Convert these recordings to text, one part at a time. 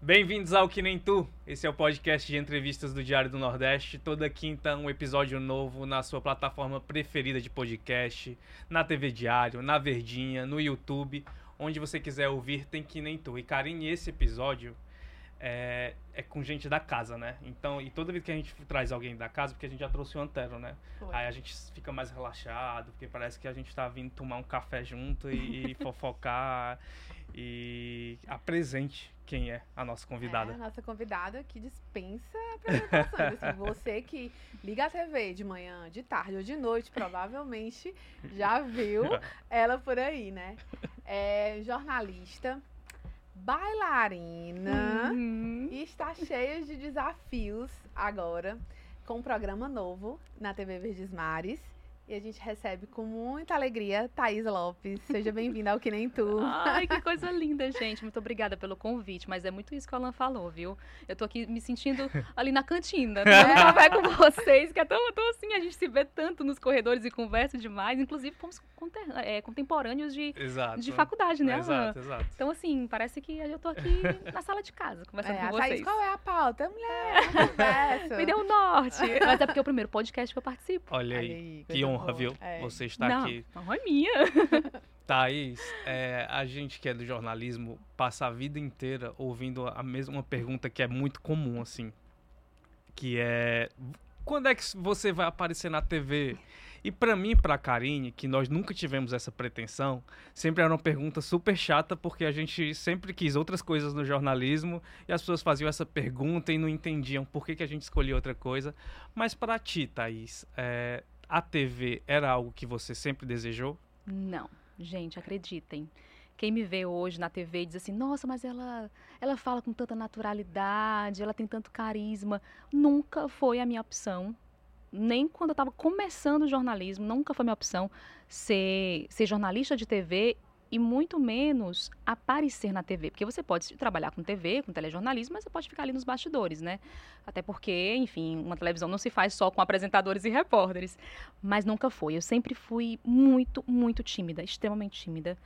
Bem-vindos ao Que Nem Tu. Esse é o podcast de entrevistas do Diário do Nordeste. Toda quinta, um episódio novo na sua plataforma preferida de podcast, na TV Diário, na Verdinha, no YouTube. Onde você quiser ouvir, tem Que Nem Tu. E, Karine, esse episódio é, é, com gente da casa, né? Então, e toda vez que a gente traz alguém da casa, porque a gente já trouxe o Antero, né? Foi. Aí a gente fica mais relaxado, porque parece que a gente tá vindo tomar um café junto e, e fofocar e apresente quem é a nossa convidada. É, a nossa convidada que dispensa apresentações. assim, você que liga a TV de manhã, de tarde ou de noite, provavelmente já viu ela por aí, né? É jornalista, bailarina uhum. e está cheia de desafios agora com um programa novo na TV Verdes Mares. E a gente recebe com muita alegria Thaís Lopes. Seja bem-vinda ao Que Nem Tu. Ai, que coisa linda, gente. Muito obrigada pelo convite. Mas é muito isso que o Alan falou, viu? Eu tô aqui me sentindo ali na cantina, né? café com vocês, que é tão, tão assim, a gente se vê tanto nos corredores e conversa demais. Inclusive, fomos é, contemporâneos de, de faculdade, né, Alan? Exato, exato. Então, assim, parece que eu tô aqui na sala de casa, conversando é, com vocês. Thaís, qual é a pauta? Mulher, conversa. me deu um norte. Mas é porque é o primeiro podcast que eu participo. Olha aí, que honra honra, viu? É. Você está Não, aqui. A honra é minha. Thaís, é, a gente que é do jornalismo passa a vida inteira ouvindo a mesma pergunta que é muito comum, assim. Que é. Quando é que você vai aparecer na TV? E para mim, para Karine, que nós nunca tivemos essa pretensão, sempre era uma pergunta super chata, porque a gente sempre quis outras coisas no jornalismo e as pessoas faziam essa pergunta e não entendiam por que, que a gente escolhia outra coisa. Mas para ti, Thaís, é, a TV era algo que você sempre desejou? Não, gente, acreditem. Quem me vê hoje na TV diz assim: "Nossa, mas ela ela fala com tanta naturalidade, ela tem tanto carisma". Nunca foi a minha opção. Nem quando eu estava começando o jornalismo, nunca foi minha opção ser, ser jornalista de TV e muito menos aparecer na TV. Porque você pode trabalhar com TV, com telejornalismo, mas você pode ficar ali nos bastidores, né? Até porque, enfim, uma televisão não se faz só com apresentadores e repórteres. Mas nunca foi. Eu sempre fui muito, muito tímida, extremamente tímida.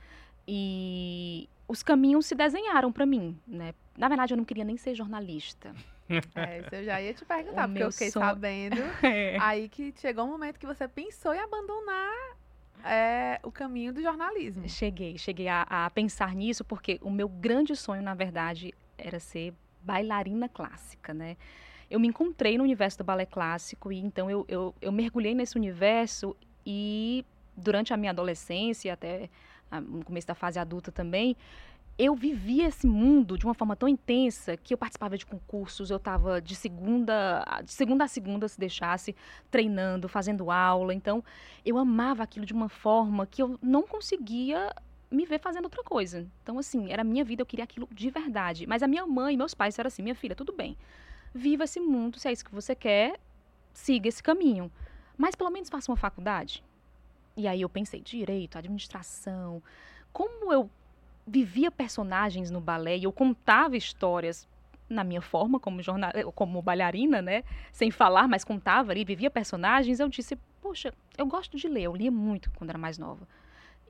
E os caminhos se desenharam para mim, né? Na verdade, eu não queria nem ser jornalista. É, isso eu já ia te perguntar, o porque eu fiquei sonho... sabendo. é. Aí que chegou um momento que você pensou em abandonar é o caminho do jornalismo. Cheguei, cheguei a, a, pensar nisso porque o meu grande sonho, na verdade, era ser bailarina clássica, né? Eu me encontrei no universo do balé clássico e então eu, eu, eu mergulhei nesse universo e durante a minha adolescência, até no começo da fase adulta também, eu vivia esse mundo de uma forma tão intensa que eu participava de concursos, eu estava de segunda, de segunda a segunda, se deixasse, treinando, fazendo aula. Então, eu amava aquilo de uma forma que eu não conseguia me ver fazendo outra coisa. Então, assim, era a minha vida, eu queria aquilo de verdade. Mas a minha mãe meus pais eram assim: minha filha, tudo bem, viva esse mundo, se é isso que você quer, siga esse caminho. Mas pelo menos faça uma faculdade. E aí eu pensei: direito, administração. Como eu vivia personagens no balé e eu contava histórias na minha forma como jornal, eh, como bailarina, né, sem falar, mas contava ali, vivia personagens, eu disse, poxa, eu gosto de ler, eu lia muito quando era mais nova.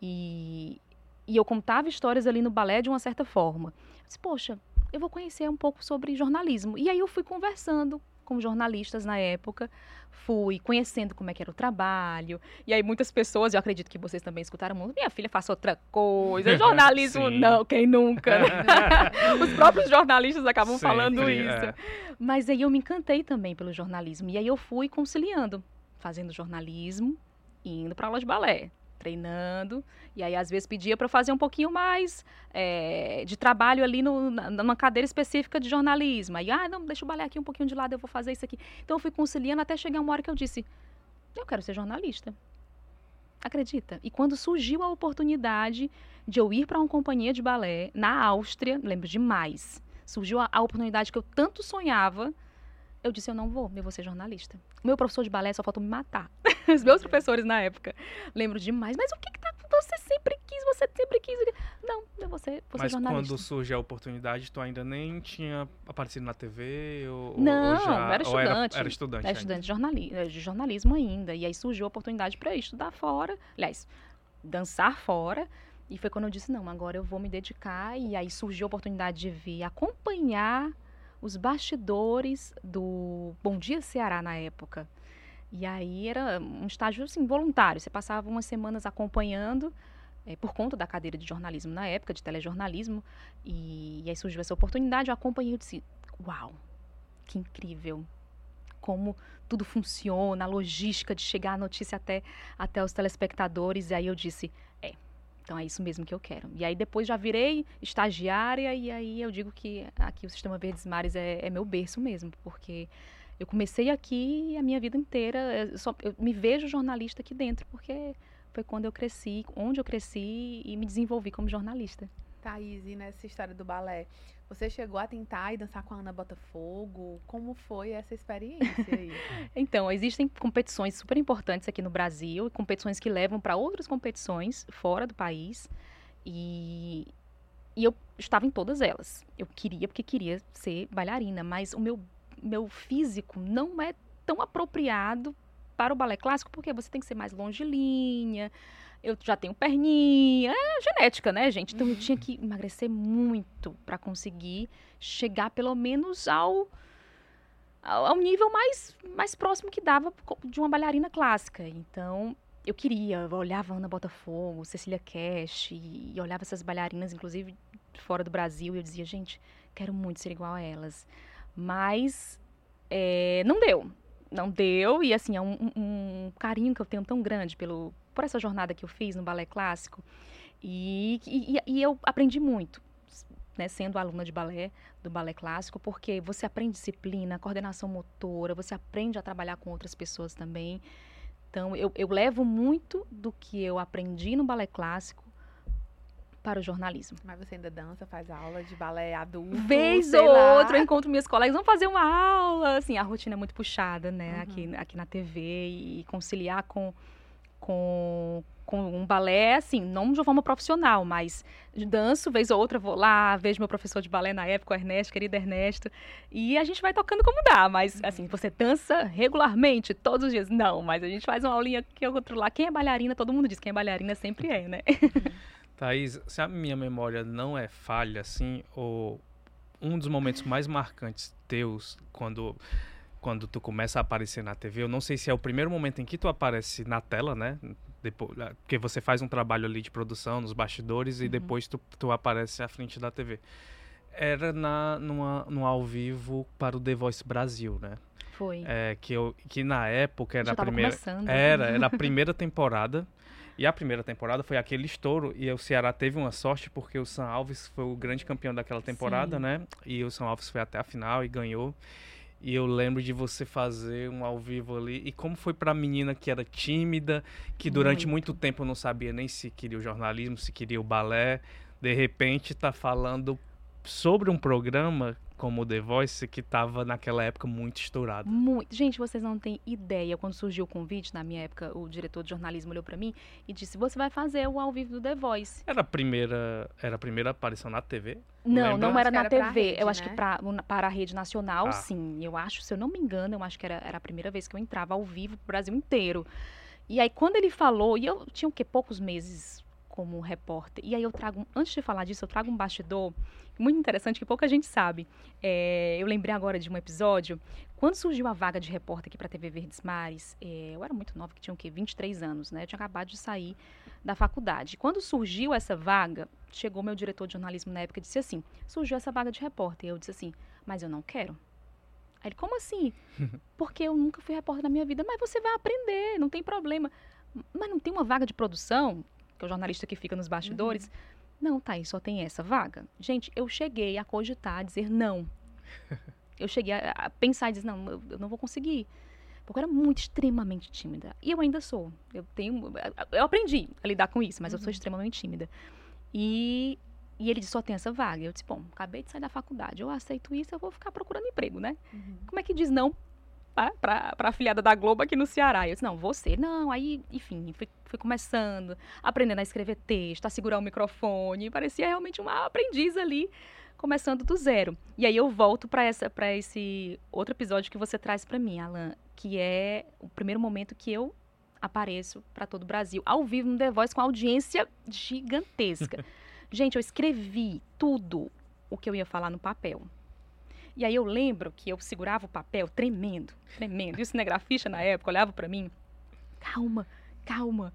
E, e eu contava histórias ali no balé de uma certa forma. Eu disse, poxa, eu vou conhecer um pouco sobre jornalismo. E aí eu fui conversando com jornalistas na época, fui conhecendo como é que era o trabalho. E aí muitas pessoas, eu acredito que vocês também escutaram muito, minha filha faça outra coisa, jornalismo não, quem nunca. Né? Os próprios jornalistas acabam Sempre, falando isso. É. Mas aí eu me encantei também pelo jornalismo. E aí eu fui conciliando, fazendo jornalismo e indo para aula de balé treinando. E aí, às vezes, pedia para fazer um pouquinho mais é, de trabalho ali no, numa cadeira específica de jornalismo. Aí, ah, não, deixa eu balé aqui um pouquinho de lado, eu vou fazer isso aqui. Então, eu fui conciliando até chegar uma hora que eu disse: eu quero ser jornalista. Acredita? E quando surgiu a oportunidade de eu ir para uma companhia de balé na Áustria, lembro demais, surgiu a, a oportunidade que eu tanto sonhava eu disse, eu não vou, eu vou ser jornalista. O meu professor de balé só faltou me matar. Os meus professores na época. Lembro demais. Mas o que que tá... Você sempre quis, você sempre quis... Não, eu vou ser, vou Mas ser jornalista. quando surge a oportunidade, tu ainda nem tinha aparecido na TV? Ou, não, ou já, era estudante. Era, era, estudante Era estudante de, jornali de jornalismo ainda. E aí surgiu a oportunidade para estudar fora. Aliás, dançar fora E foi quando eu disse, não, agora eu vou me dedicar. E aí surgiu a oportunidade de vir acompanhar os bastidores do Bom Dia Ceará na época. E aí era um estágio assim, voluntário. Você passava umas semanas acompanhando é, por conta da cadeira de jornalismo na época, de telejornalismo. E, e aí surgiu essa oportunidade, eu acompanhei e disse, uau, que incrível. Como tudo funciona, a logística de chegar a notícia até, até os telespectadores. E aí eu disse, então é isso mesmo que eu quero. E aí depois já virei estagiária e aí eu digo que aqui o Sistema Verdes Mares é, é meu berço mesmo, porque eu comecei aqui a minha vida inteira, eu, só, eu me vejo jornalista aqui dentro, porque foi quando eu cresci, onde eu cresci e me desenvolvi como jornalista. Thaís, e nessa história do balé, você chegou a tentar ir dançar com a Ana Botafogo? Como foi essa experiência aí? então, existem competições super importantes aqui no Brasil, competições que levam para outras competições fora do país. E, e eu estava em todas elas. Eu queria, porque queria ser bailarina, mas o meu meu físico não é tão apropriado para o balé clássico, porque você tem que ser mais longilínea, eu já tenho perninha, é genética, né, gente? Então eu tinha que emagrecer muito para conseguir chegar pelo menos ao ao nível mais, mais próximo que dava de uma bailarina clássica. Então, eu queria, eu olhava Ana Botafogo, Cecília Cash, e, e olhava essas bailarinas, inclusive fora do Brasil, e eu dizia, gente, quero muito ser igual a elas. Mas é, não deu. Não deu, e assim, é um, um, carinho que eu tenho tão grande pelo, por essa jornada que eu fiz no balé clássico. E, e, e eu aprendi muito, né, sendo aluna de balé, do balé clássico, porque você aprende disciplina, coordenação motora, você aprende a trabalhar com outras pessoas também. Então, eu, eu levo muito do que eu aprendi no balé clássico para o jornalismo. Mas você ainda dança, faz aula de balé adulto? Vez ou outra, eu encontro minhas colegas, vamos fazer uma aula. Assim, a rotina é muito puxada, né, uhum. aqui, aqui na TV e conciliar com, com, com um balé, assim, não de uma forma profissional, mas danço, vez ou outra, vou lá, vejo meu professor de balé na época, o Ernesto, querido Ernesto, e a gente vai tocando como dá, mas, uhum. assim, você dança regularmente, todos os dias? Não, mas a gente faz uma aulinha que eu outro lá. Quem é bailarina, todo mundo diz, quem é bailarina sempre é, né? Uhum. Thaís, se a minha memória não é falha, assim, ou um dos momentos mais marcantes teus, quando, quando tu começa a aparecer na TV, eu não sei se é o primeiro momento em que tu aparece na tela, né? Depois, porque você faz um trabalho ali de produção nos bastidores uhum. e depois tu, tu aparece à frente da TV. Era na, numa, no ao vivo para o The Voice Brasil, né? Foi. É, que, eu, que na época era a primeira. Era, era a primeira temporada. E a primeira temporada foi aquele estouro e o Ceará teve uma sorte porque o São Alves foi o grande campeão daquela temporada, Sim. né? E o São Alves foi até a final e ganhou. E eu lembro de você fazer um ao vivo ali. E como foi pra menina que era tímida, que durante muito, muito tempo não sabia nem se queria o jornalismo, se queria o balé, de repente tá falando sobre um programa como o The Voice, que estava naquela época muito estourado. Muito. Gente, vocês não têm ideia. Quando surgiu o convite, na minha época, o diretor de jornalismo olhou para mim e disse: Você vai fazer o ao vivo do The Voice. Era a primeira, era a primeira aparição na TV? Não, Lembra? não era na TV. Rede, eu acho né? que pra, para a rede nacional, ah. sim. Eu acho, se eu não me engano, eu acho que era, era a primeira vez que eu entrava ao vivo pro Brasil inteiro. E aí, quando ele falou, e eu tinha o quê? Poucos meses como repórter. E aí eu trago, antes de falar disso, eu trago um bastidor muito interessante que pouca gente sabe. É, eu lembrei agora de um episódio, quando surgiu a vaga de repórter aqui para a TV Verdes Mares, é, eu era muito nova, que tinha o quê? 23 anos, né? Eu tinha acabado de sair da faculdade. Quando surgiu essa vaga, chegou meu diretor de jornalismo na época e disse assim: surgiu essa vaga de repórter. E eu disse assim, mas eu não quero. Aí ele, como assim? Porque eu nunca fui repórter na minha vida. Mas você vai aprender, não tem problema. Mas não tem uma vaga de produção? Que é o jornalista que fica nos bastidores. Uhum. Não, tá aí, só tem essa vaga. Gente, eu cheguei a cogitar, a dizer não. eu cheguei a, a pensar e dizer, não, eu, eu não vou conseguir. Porque eu era muito, extremamente tímida. E eu ainda sou. Eu tenho. Eu aprendi a lidar com isso, mas uhum. eu sou uhum. extremamente tímida. E, e ele disse, só tem essa vaga. Eu disse, bom, acabei de sair da faculdade. Eu aceito isso, eu vou ficar procurando emprego, né? Uhum. Como é que diz não para a afiliada da Globo aqui no Ceará. Eu disse, não, você, não. Aí, enfim, fui, fui começando, aprendendo a escrever texto, a segurar o microfone. Parecia realmente uma aprendiz ali, começando do zero. E aí eu volto para esse outro episódio que você traz para mim, Alan, que é o primeiro momento que eu apareço para todo o Brasil, ao vivo no The Voice com audiência gigantesca. Gente, eu escrevi tudo o que eu ia falar no papel. E aí eu lembro que eu segurava o papel tremendo, tremendo. E o cinegrafista na época olhava para mim, calma, calma.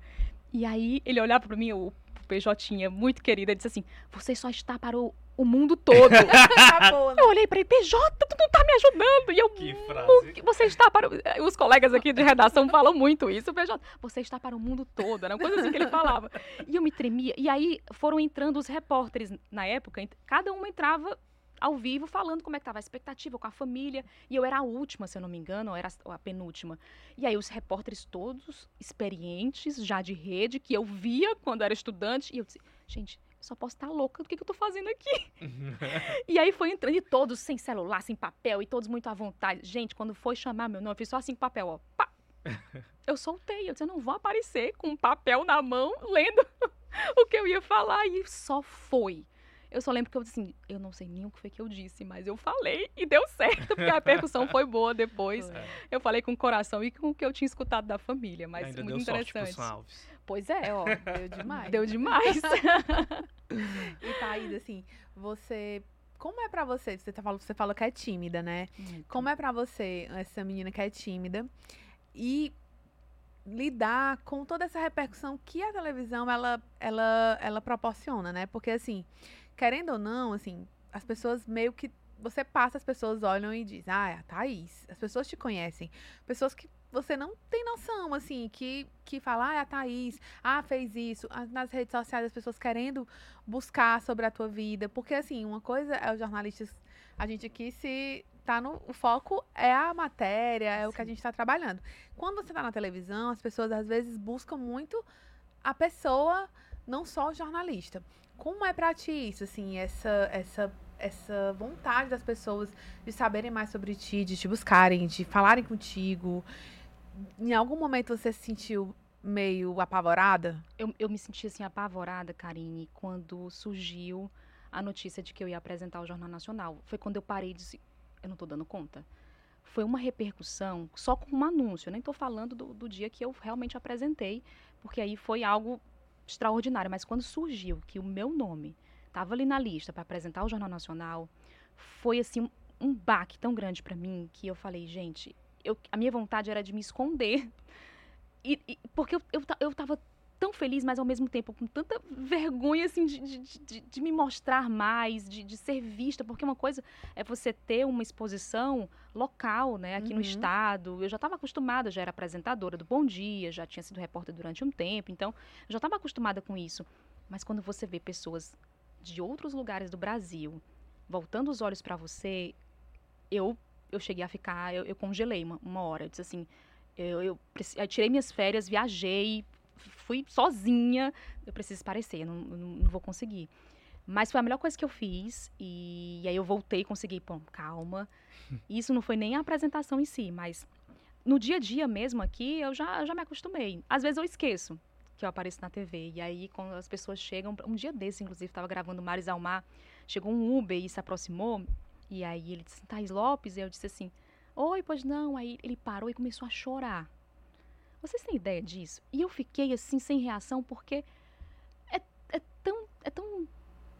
E aí ele olhava para mim, o PJ muito querida, disse assim: "Você só está para o, o mundo todo". Acabou, né? Eu olhei para ele: "PJ, tu não tá me ajudando". E eu Que frase. Você está para o... os colegas aqui de redação falam muito isso, PJ. Você está para o mundo todo, era uma coisa assim que ele falava. E eu me tremia. E aí foram entrando os repórteres na época, cada um entrava ao vivo falando como é que estava a expectativa com a família. E eu era a última, se eu não me engano, ou era a penúltima. E aí os repórteres todos experientes, já de rede, que eu via quando era estudante. E eu disse, gente, eu só posso estar louca do que, que eu tô fazendo aqui. e aí foi entrando, e todos sem celular, sem papel, e todos muito à vontade. Gente, quando foi chamar meu nome, eu fiz só assim com papel, ó. Pá! Eu soltei, eu disse, eu não vou aparecer com um papel na mão, lendo o que eu ia falar. E só foi. Eu só lembro que eu disse assim, eu não sei nem o que foi que eu disse, mas eu falei e deu certo, porque a percussão foi boa depois. É. Eu falei com o coração e com o que eu tinha escutado da família, mas Ainda muito deu sorte pro interessante. Alves. Pois é, ó. Deu demais. Deu demais. E Thaís, assim, você. Como é pra você? Você, tá, falando- você falou que é tímida, né? Como é pra você, essa menina que é tímida, e lidar com toda essa repercussão que a televisão ela, ela, ela proporciona, né? Porque assim, querendo ou não, assim, as pessoas meio que você passa, as pessoas olham e dizem, ah, é a Thaís. As pessoas te conhecem. Pessoas que você não tem noção, assim, que, que fala, ah, é a Thaís, ah, fez isso. Nas redes sociais, as pessoas querendo buscar sobre a tua vida. Porque, assim, uma coisa é os jornalistas, a gente aqui se tá no o foco é a matéria, é o que a Sim. gente está trabalhando. Quando você tá na televisão, as pessoas às vezes buscam muito a pessoa, não só o jornalista. Como é pra ti isso, assim, essa essa essa vontade das pessoas de saberem mais sobre ti, de te buscarem, de falarem contigo? Em algum momento você se sentiu meio apavorada? Eu, eu me senti assim apavorada, Karine, quando surgiu a notícia de que eu ia apresentar o Jornal Nacional. Foi quando eu parei e disse, eu não tô dando conta. Foi uma repercussão só com um anúncio. Eu nem tô falando do, do dia que eu realmente apresentei, porque aí foi algo extraordinário. Mas quando surgiu que o meu nome estava ali na lista para apresentar o Jornal Nacional, foi assim um, baque tão grande para mim que eu falei, gente, eu, a minha vontade era de me esconder. E, e- porque eu, eu, eu tão feliz, mas ao mesmo tempo com tanta vergonha, assim, de, de, de- de me mostrar mais, de, de ser vista, porque uma coisa é você ter uma exposição local, né, aqui Uhum. no estado. Eu já estava acostumada, já era apresentadora do Bom Dia, já tinha sido repórter durante um tempo, então já estava acostumada com isso. Mas quando você vê pessoas de outros lugares do Brasil voltando os olhos para você, eu eu cheguei a ficar, eu, eu congelei uma, uma hora. Eu disse assim, eu, eu, eu tirei minhas férias, viajei, fui sozinha. Eu preciso parecer, eu não, eu não, vou conseguir. Mas foi a melhor coisa que eu fiz. E, aí eu voltei e consegui, pô, calma. Isso não foi nem a apresentação em si, mas no dia a dia mesmo aqui, eu já, eu já me acostumei. Às vezes eu esqueço que eu apareço na TV. E aí, quando as pessoas chegam. Um dia desse, inclusive, estava gravando Mares ao Mar. Chegou um Uber e se aproximou. E aí ele disse, Thais Lopes? E eu disse assim, oi, pois não. Aí ele parou e começou a chorar. Vocês têm ideia disso? E eu fiquei assim, sem reação, porque é, é tão, é tão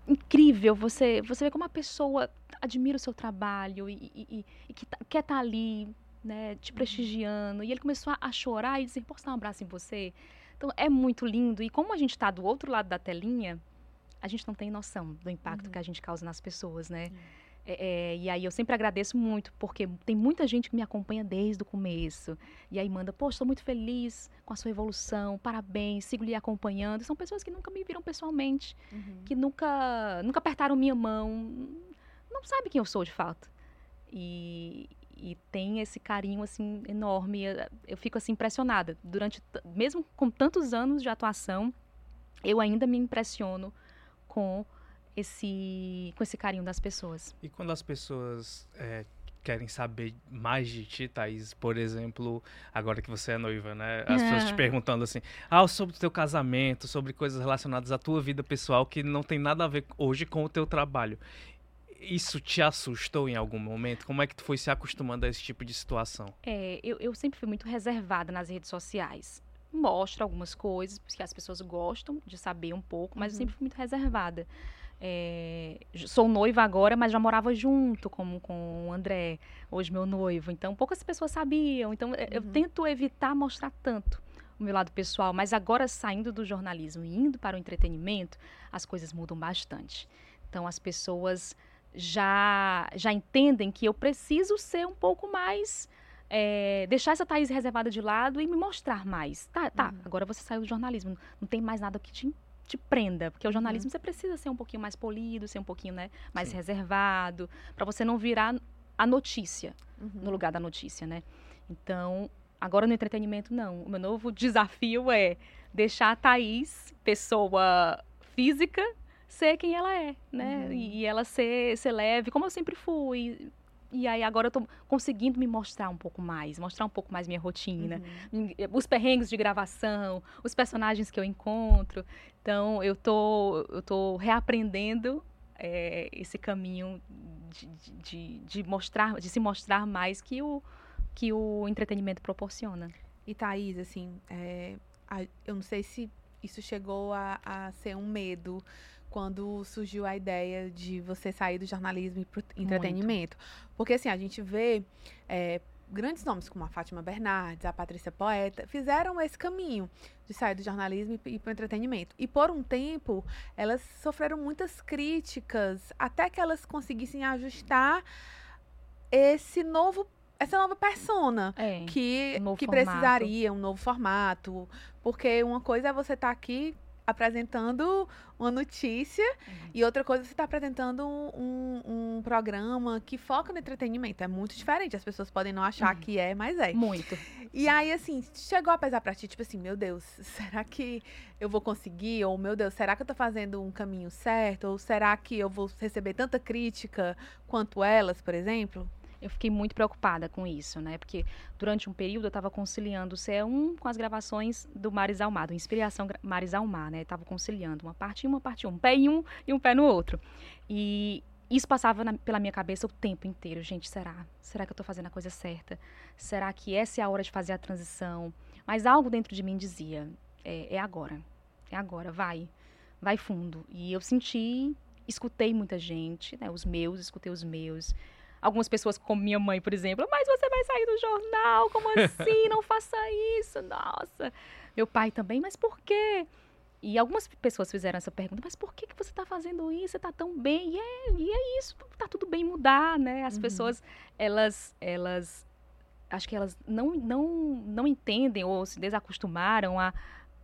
incrível você, você ver como a pessoa admira o seu trabalho e, e- e- e que tá- quer estar ali, né, te prestigiando. E ele começou a, a chorar e dizer, posso dar um abraço em você? Então, é muito lindo. E como a gente está do outro lado da telinha, a gente não tem noção do impacto Uhum. que a gente causa nas pessoas, né? É, é, e aí eu sempre agradeço muito, porque tem muita gente que me acompanha desde o começo. E aí manda, poxa, estou muito feliz com a sua evolução, parabéns, sigo lhe acompanhando. São pessoas que nunca me viram pessoalmente, que nunca, nunca apertaram minha mão, não sabem quem eu sou de fato. E, e tem esse carinho assim enorme. Eu, eu fico assim impressionada. Durante, mesmo com tantos anos de atuação, eu ainda me impressiono com esse, com esse carinho das pessoas. E quando as pessoas é, querem saber mais de ti, Thaís, por exemplo, agora que você é noiva, né? As pessoas te É. perguntando assim, ah, sobre o teu casamento, sobre coisas relacionadas à tua vida pessoal que não tem nada a ver hoje com o teu trabalho. Isso te assustou em algum momento? Como é que tu foi se acostumando a esse tipo de situação? É, eu, eu sempre fui muito reservada nas redes sociais. mostro algumas coisas, porque as pessoas gostam de saber um pouco, mas uhum. eu sempre fui muito reservada. É, sou noiva agora, mas já morava junto com, com o André, hoje meu noivo. Então, poucas pessoas sabiam. Então, uhum. eu tento evitar mostrar tanto o meu lado pessoal. Mas agora, saindo do jornalismo e indo para o entretenimento, as coisas mudam bastante. Então, as pessoas já, já entendem que eu preciso ser um pouco mais. É, deixar essa Thaís reservada de lado e me mostrar mais. Tá, tá, uhum. agora você saiu do jornalismo. Não tem mais nada que te te prenda, porque o jornalismo uhum. você precisa ser um pouquinho mais polido, ser um pouquinho né, mais Sim. reservado, para você não virar a notícia uhum. no lugar da notícia, né? Então, agora no entretenimento não. O meu novo desafio é deixar a Thaís, pessoa física, ser quem ela é, né? Uhum. E, ela ser, ser leve, como eu sempre fui, e aí agora eu tô conseguindo me mostrar um pouco mais, mostrar um pouco mais minha rotina, uhum. os perrengues de gravação, os personagens que eu encontro. Então eu tô, eu tô reaprendendo é, esse caminho de, de, de, mostrar, de se mostrar mais que o, que o entretenimento proporciona. E Thaís, assim, é, a, eu não sei se isso chegou a, a ser um medo quando surgiu a ideia de você sair do jornalismo e pro entretenimento. Muito. Porque assim, a gente vê é, grandes nomes como a Fátima Bernardes, a Patrícia Poeta, fizeram esse caminho de sair do jornalismo e ir para o entretenimento. E por um tempo, elas sofreram muitas críticas até que elas conseguissem ajustar esse novo essa nova persona é, que, um que precisaria um novo formato. Porque uma coisa é você estar tá aqui apresentando uma notícia uhum. e outra coisa você está apresentando um, um, programa que foca no entretenimento. É muito diferente. As pessoas podem não achar uhum. que é, mas é. Muito. E aí, assim, chegou a pesar pra ti, tipo assim, meu Deus, será que eu vou conseguir? Ou, meu Deus, será que eu tô fazendo um caminho certo? Ou será que eu vou receber tanta crítica quanto elas, por exemplo? Eu fiquei muito preocupada com isso, né? Porque durante um período eu estava conciliando o CE1 com as gravações do Maris Almar, do Inspiração Maris Almar, né? Estava conciliando uma parte em uma parte um pé em um e um pé no outro. E isso passava na, pela minha cabeça o tempo inteiro. Gente, será? Será que eu estou fazendo a coisa certa? Será que essa é a hora de fazer a transição? Mas algo dentro de mim dizia: é, é agora. É agora, vai. Vai fundo. E eu senti, escutei muita gente, né? Os meus, escutei os meus algumas pessoas, como minha mãe, por exemplo, mas você vai sair do jornal, como assim? Não faça isso, nossa. Meu pai também, mas por quê? E algumas pessoas fizeram essa pergunta, mas por que, que você está fazendo isso? Você está tão bem? E é, e é isso, está tudo bem mudar, né? As uhum. pessoas, elas, elas, acho que elas não, não, não entendem ou se desacostumaram a,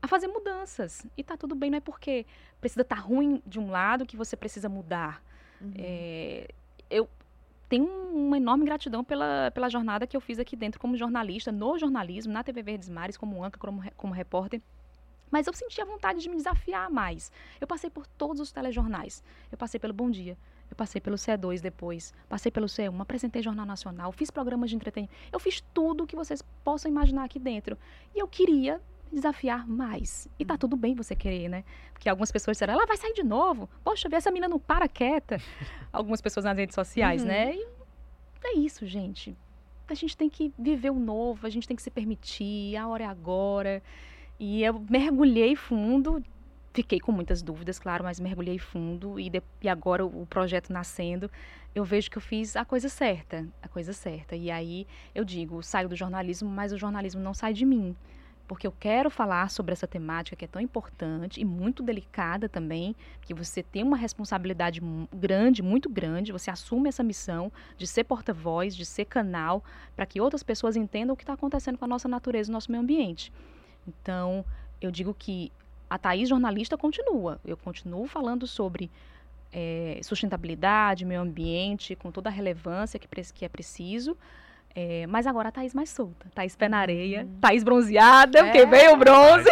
a fazer mudanças. E está tudo bem, não é porque precisa estar tá ruim de um lado que você precisa mudar. Uhum. É, eu, tenho uma enorme gratidão pela, pela jornada que eu fiz aqui dentro como jornalista, no jornalismo, na TV Verdes Mares, como âncora, como, como repórter. Mas eu senti a vontade de me desafiar mais. Eu passei por todos os telejornais. Eu passei pelo Bom Dia. Eu passei pelo C2 depois. Passei pelo C1. Apresentei Jornal Nacional. Fiz programas de entretenimento. Eu fiz tudo o que vocês possam imaginar aqui dentro. E eu queria desafiar mais. E tá uhum. tudo bem você querer, né? Porque algumas pessoas disseram, ela vai sair de novo. Poxa, essa menina não para quieta. algumas pessoas nas redes sociais, né? uhum. né? E é isso, gente. A gente tem que viver o novo, a gente tem que se permitir, a hora é agora. E eu mergulhei fundo, fiquei com muitas dúvidas, claro, mas mergulhei fundo e, de, e agora o, o projeto nascendo, eu vejo que eu fiz a coisa certa, a coisa certa. E aí eu digo, saio do jornalismo, mas o jornalismo não sai de mim porque eu quero falar sobre essa temática que é tão importante e muito delicada também, que você tem uma responsabilidade grande, muito grande, você assume essa missão de ser porta-voz, de ser canal, para que outras pessoas entendam o que está acontecendo com a nossa natureza, o nosso meio ambiente. Então, eu digo que a Thaís jornalista continua, eu continuo falando sobre é, sustentabilidade, meio ambiente, com toda a relevância que, que é preciso, é, mas agora a Thaís mais solta. Thaís pé na areia, hum. Thaís bronzeada, é. porque veio o bronze.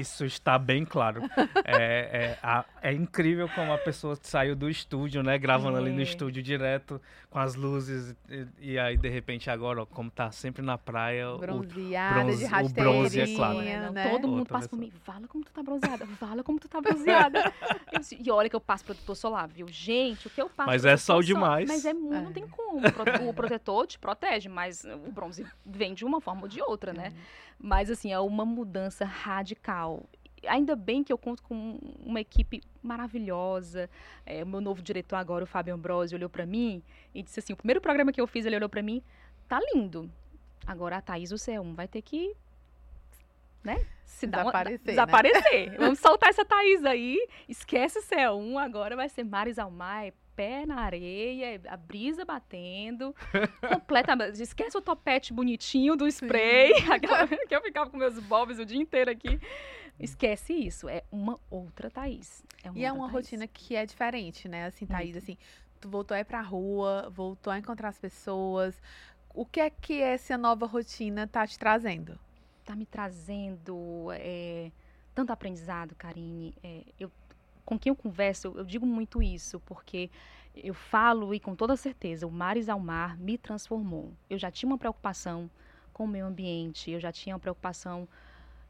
Isso está bem claro. É, é, a, é, incrível como a pessoa saiu do estúdio, né? Gravando ali no estúdio direto, com as luzes. E, e, aí, de repente, agora, ó, como tá sempre na praia. Bronzeada, o, bronze, de o bronze, é claro. Né? Todo mundo passa por mim. Fala como tu tá bronzeada. Fala como tu tá bronzeada. e olha que eu passo protetor solar, viu? Gente, o que eu passo Mas é sol demais. Mas é, não tem como. O protetor te protege mas o bronze vem de uma forma ou de outra, né? Uhum. Mas, assim, é uma mudança radical. Ainda bem que eu conto com uma equipe maravilhosa. É, o meu novo diretor agora, o Fábio Ambrosio, olhou para mim e disse assim: o primeiro programa que eu fiz, ele olhou para mim, tá lindo. Agora a Thaís, o C1, vai ter que né? Se desaparecer. Uma, desaparecer. Né? Vamos soltar essa Thaís aí. Esquece o C1, agora vai ser Maris Almar, pé na areia, a brisa batendo. completamente. Esquece o topete bonitinho do spray, que eu ficava com meus bobs o dia inteiro aqui. Esquece isso. É uma outra Thaís. É uma e é uma Thaís. rotina que é diferente, né? Assim, Thaís, Muito. assim, tu voltou a ir pra rua, voltou a encontrar as pessoas. O que é que essa nova rotina tá te trazendo? Tá me trazendo é, tanto aprendizado, Karine. É, eu, com quem eu converso, eu, eu digo muito isso, porque eu falo e com toda certeza, o Mares ao Mar me transformou. Eu já tinha uma preocupação com o meio ambiente, eu já tinha uma preocupação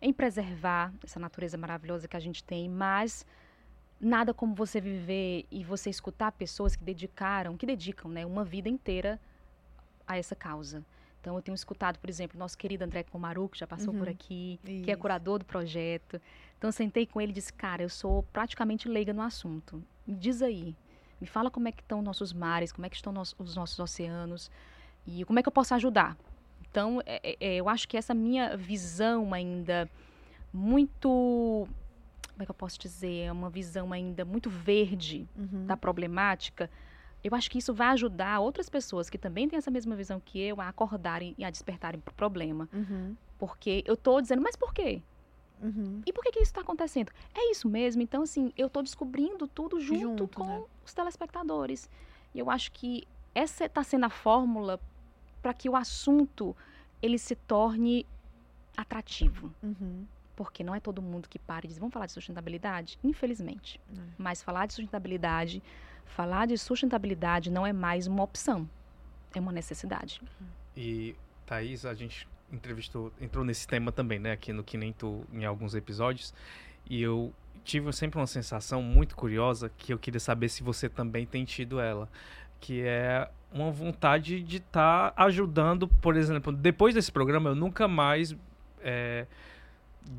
em preservar essa natureza maravilhosa que a gente tem, mas nada como você viver e você escutar pessoas que dedicaram, que dedicam, né, uma vida inteira a essa causa. Então, eu tenho escutado, por exemplo, nosso querido André Comaru, que já passou uhum. por aqui, Isso. que é curador do projeto. Então, eu sentei com ele e disse, cara, eu sou praticamente leiga no assunto. Me diz aí, me fala como é que estão nossos mares, como é que estão nos, os nossos oceanos e como é que eu posso ajudar. Então, é, é, é, eu acho que essa minha visão ainda muito como é que eu posso dizer, uma visão ainda muito verde uhum. da problemática, eu acho que isso vai ajudar outras pessoas que também têm essa mesma visão que eu a acordarem e a despertarem para o problema. Uhum. Porque eu estou dizendo, mas por quê? Uhum. E por que, que isso está acontecendo? É isso mesmo. Então, assim, eu estou descobrindo tudo junto, junto com né? os telespectadores. E eu acho que essa está sendo a fórmula para que o assunto ele se torne atrativo. Uhum. Porque não é todo mundo que para e diz, vamos falar de sustentabilidade? Infelizmente. É. Mas falar de sustentabilidade falar de sustentabilidade não é mais uma opção, é uma necessidade. E, Thaís, a gente entrevistou, entrou nesse tema também, né, aqui no Que Nem Tu, em alguns episódios, e eu tive sempre uma sensação muito curiosa que eu queria saber se você também tem tido ela, que é uma vontade de estar tá ajudando, por exemplo, depois desse programa eu nunca mais é,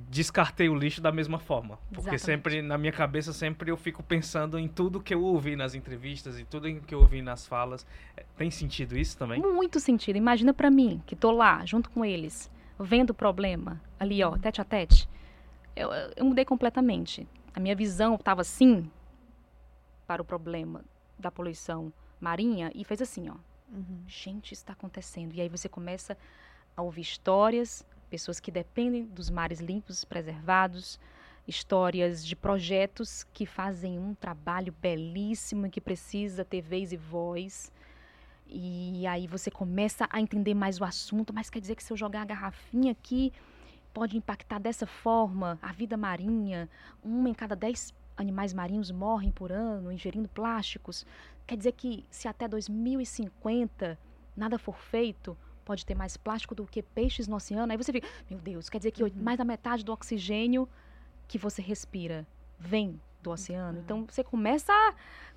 descartei o lixo da mesma forma. Porque Exatamente. sempre, na minha cabeça, sempre eu fico pensando em tudo que eu ouvi nas entrevistas e tudo que eu ouvi nas falas. É, tem sentido isso também? Muito sentido. Imagina para mim, que tô lá, junto com eles, vendo o problema, ali, ó, tete a tete. Eu, eu mudei completamente. A minha visão estava assim para o problema da poluição marinha e fez assim, ó. Uhum. Gente, isso está acontecendo. E aí você começa a ouvir histórias, pessoas que dependem dos mares limpos, preservados, histórias de projetos que fazem um trabalho belíssimo e que precisa ter vez e voz. E aí você começa a entender mais o assunto, mas quer dizer que se eu jogar a garrafinha aqui pode impactar dessa forma a vida marinha. Um em cada dez animais marinhos morrem por ano ingerindo plásticos. Quer dizer que se até 2050 nada for feito, pode ter mais plástico do que peixes no oceano. Aí você fica, meu Deus, quer dizer que uhum. mais da metade do oxigênio que você respira vem do oceano. Uhum. Então você começa a,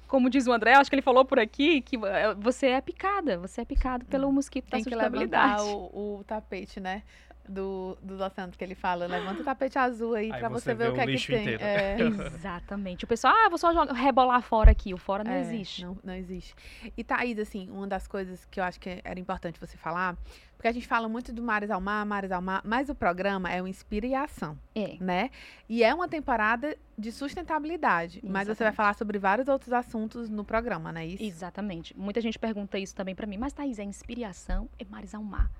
como diz o André, acho que ele falou por aqui, que eh, você é picada, você é picado pelo uhum. mosquito Tem da sustentabilidade. Tem que levantar o, o tapete, né? Do, do oceano que ele fala. Levanta o tapete azul aí, aí pra você, ver o que é que tem. É. Exatamente. O pessoal, ah, vou só jogar, rebolar fora aqui. O fora não é, existe. Não, não existe. E Thaís, assim, uma das coisas que eu acho que era importante você falar, porque a gente fala muito do Mares ao Mar, Mares ao Mar, mas o programa é o Inspira e Ação. É. Né? E é uma temporada de sustentabilidade. Exatamente. Mas você vai falar sobre vários outros assuntos no programa, não é isso? Exatamente. Muita gente pergunta isso também para mim. Mas, Thaís, é Inspiração e Mares ao Mar?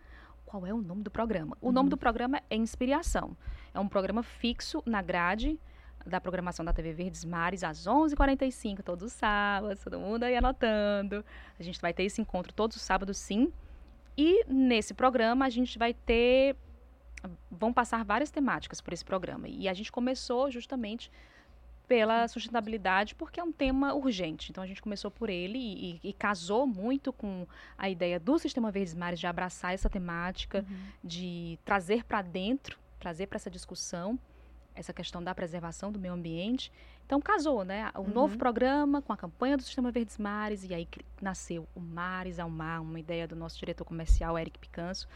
Qual é o nome do programa. O uhum. nome do programa é Inspiração. É um programa fixo na grade da programação da TV Verdes Mares às 11h45, todos os sábados, todo mundo aí anotando. A gente vai ter esse encontro todos os sábados, sim. E nesse programa a gente vai ter. Vão passar várias temáticas por esse programa. E a gente começou justamente pela sustentabilidade, porque é um tema urgente. Então a gente começou por ele e, e, casou muito com a ideia do Sistema Verdes Mares de abraçar essa temática, uhum. de trazer para dentro, trazer para essa discussão essa questão da preservação do meio ambiente. Então casou, né? O Uhum. novo programa com a campanha do Sistema Verdes Mares e aí nasceu o Mares ao Mar, uma ideia do nosso diretor comercial Eric Picanso.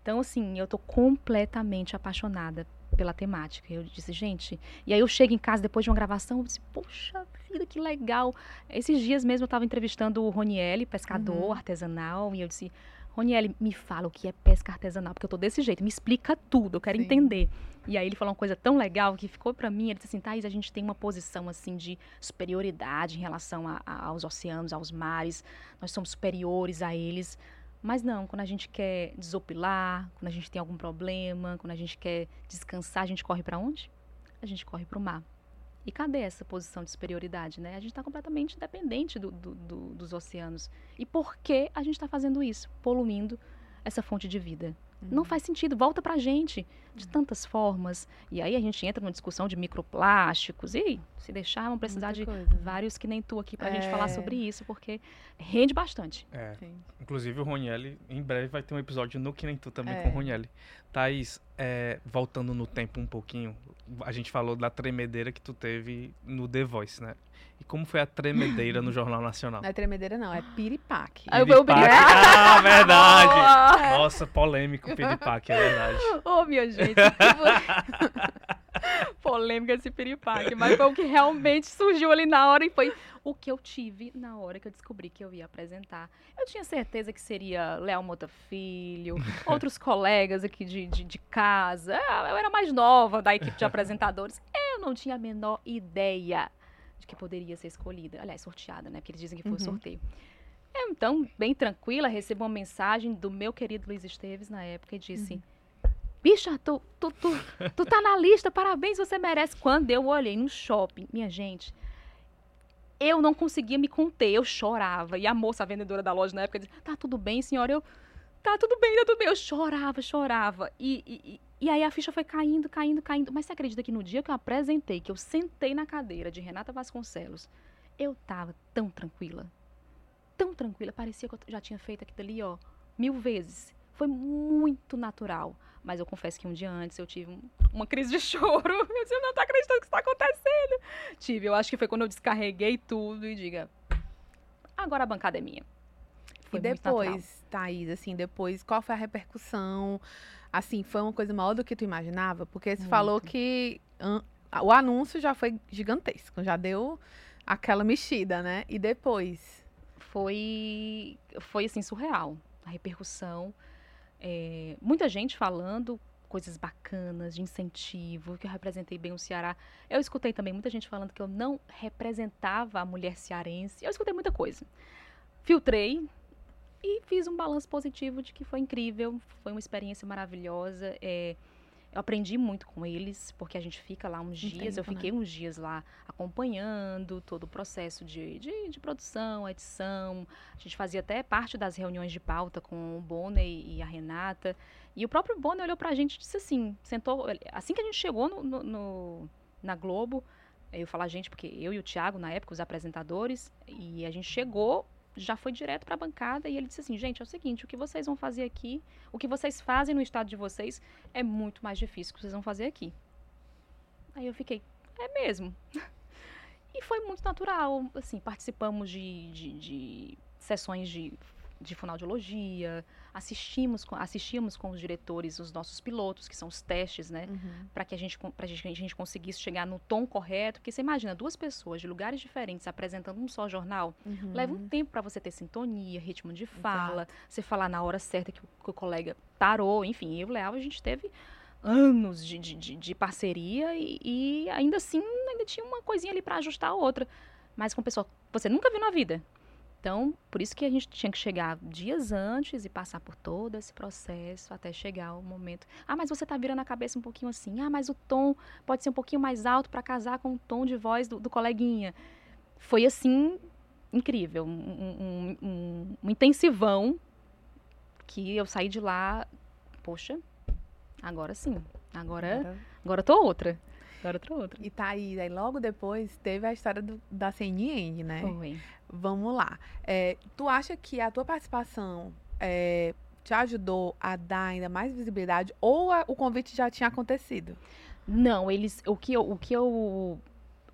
Então assim, eu tô completamente apaixonada pela temática. Eu disse, gente, e aí eu chego em casa depois de uma gravação, eu disse, poxa vida, que legal. Esses dias mesmo eu estava entrevistando o Ronielli, pescador Uhum. artesanal, e eu disse, Ronielli, me fala o que é pesca artesanal, porque eu tô desse jeito, me explica tudo, eu quero Sim. entender. E aí ele falou uma coisa tão legal que ficou pra mim, ele disse assim, Thaís, a gente tem uma posição assim de superioridade em relação a- a- aos oceanos, aos mares, nós somos superiores a eles. Mas não, quando a gente quer desopilar, quando a gente tem algum problema, quando a gente quer descansar, a gente corre pra onde? A gente corre pro mar. E cadê essa posição de superioridade, né? A gente está completamente dependente do- do- do- dos oceanos. E por que a gente está fazendo isso? Poluindo essa fonte de vida. Não faz sentido, volta pra gente de tantas formas. E aí a gente entra numa discussão de microplásticos. E se deixar, vão precisar Muita de coisa, vários que nem tu aqui pra gente É. falar sobre isso, porque rende bastante. É. Inclusive o Ronielli, em breve vai ter um episódio no Que Nem Tu também É. com o Ronielli. Thaís, é, voltando no tempo um pouquinho, a gente falou da tremedeira que tu teve no The Voice, né? E como foi a tremedeira no Jornal Nacional? Não é tremedeira, não, é piripaque. Ah, Piripaque. Ah, verdade! Nossa, polêmico o Piripaque, é verdade. Ô, minha gente. Polêmica esse piripaque, mas foi o que realmente surgiu ali na hora e foi o que eu tive na hora que eu descobri que eu ia apresentar. Eu tinha certeza que seria Léo Mota Filho, outros colegas aqui de, de, de casa. Ah, Eu era mais nova da equipe de apresentadores. Eu não tinha a menor ideia de que poderia ser escolhida. Aliás, sorteada, né? Porque eles dizem que foi Uhum. sorteio. Eu, então, bem tranquila, recebo uma mensagem do meu querido Luiz Esteves na época e disse: Bicha, tu, tu, tu, tu tá na lista, parabéns, você merece. Quando eu olhei no shopping, minha gente, eu não conseguia me conter, eu chorava. E a moça, a vendedora da loja na época, disse: Tá tudo bem, senhora? Eu, tá tudo bem, tá tudo bem. Eu chorava, chorava. E, e, e- aí a ficha foi caindo, caindo, caindo. Mas você acredita que no dia que eu apresentei, que eu sentei na cadeira de Renata Vasconcelos, eu tava tão tranquila. Tão tranquila. Parecia que eu já tinha feito aquilo ali, ó, mil vezes. Foi muito natural. Mas eu confesso que um dia antes eu tive um- uma crise de choro. Eu disse, eu não tô acreditando que isso tá acontecendo. Tive, eu acho que foi quando eu descarreguei tudo e diga, agora a bancada é minha. Foi e depois, Thaís, assim, depois, qual foi a repercussão? Assim, foi uma coisa maior do que tu imaginava? Porque você falou Muito. que an- o anúncio já foi gigantesco, já deu aquela mexida, né? E depois? foi foi assim surreal a repercussão É, muita gente falando coisas bacanas de incentivo que eu representei bem o Ceará. Eu escutei também muita gente falando que eu não representava a mulher cearense. Eu escutei muita coisa. Filtrei e fiz um balanço positivo de que foi incrível foi uma experiência maravilhosa. É, eu aprendi muito com eles, porque a gente fica lá uns Um dias. eu tempo, né? fiquei uns dias lá acompanhando todo o processo de, de, de produção, edição. A gente fazia até parte das reuniões de pauta com o Bonner e, e a Renata. E o próprio Bonner olhou pra gente e disse assim: sentou. Assim que a gente chegou no, no- no- na Globo, eu falo a gente, porque eu e o Thiago, na época, os apresentadores, e a gente chegou. Já foi direto para a bancada e ele disse assim: gente, é o seguinte, o que vocês vão fazer aqui, o que vocês fazem no estado de vocês, é muito mais difícil que vocês vão fazer aqui. Aí eu fiquei, é mesmo. E foi muito natural, assim, participamos de, de, de sessões de, de fonoaudiologia, assistimos, com- assistimos com os diretores os nossos pilotos, que são os testes, né? para que a gente, para gente, a gente conseguisse chegar no tom correto, porque você imagina duas pessoas de lugares diferentes apresentando um só jornal, Uhum. leva um tempo para você ter sintonia, ritmo de fala, você falar na hora certa que o, que o colega tarou, enfim, eu e o Leal, a gente teve anos de, de, de- de parceria e, e ainda assim ainda tinha uma coisinha ali para ajustar a outra, mas com pessoa que você nunca viu na vida. Então, por isso que a gente tinha que chegar dias antes e passar por todo esse processo até chegar o momento. Ah, mas você tá virando a cabeça um pouquinho assim. Ah, mas o tom pode ser um pouquinho mais alto para casar com o tom de voz do, do coleguinha. Foi assim incrível, um, um- um- um intensivão que eu saí de lá, poxa, agora sim, agora, Agora- agora tô outra, agora tô outra. E Thaís, aí logo depois teve a história do- da CNN, né? Foi. Vamos lá. É, tu acha que a tua participação é, te ajudou a dar ainda mais visibilidade ou a- o convite já tinha acontecido? Não, eles, o que eu, o que eu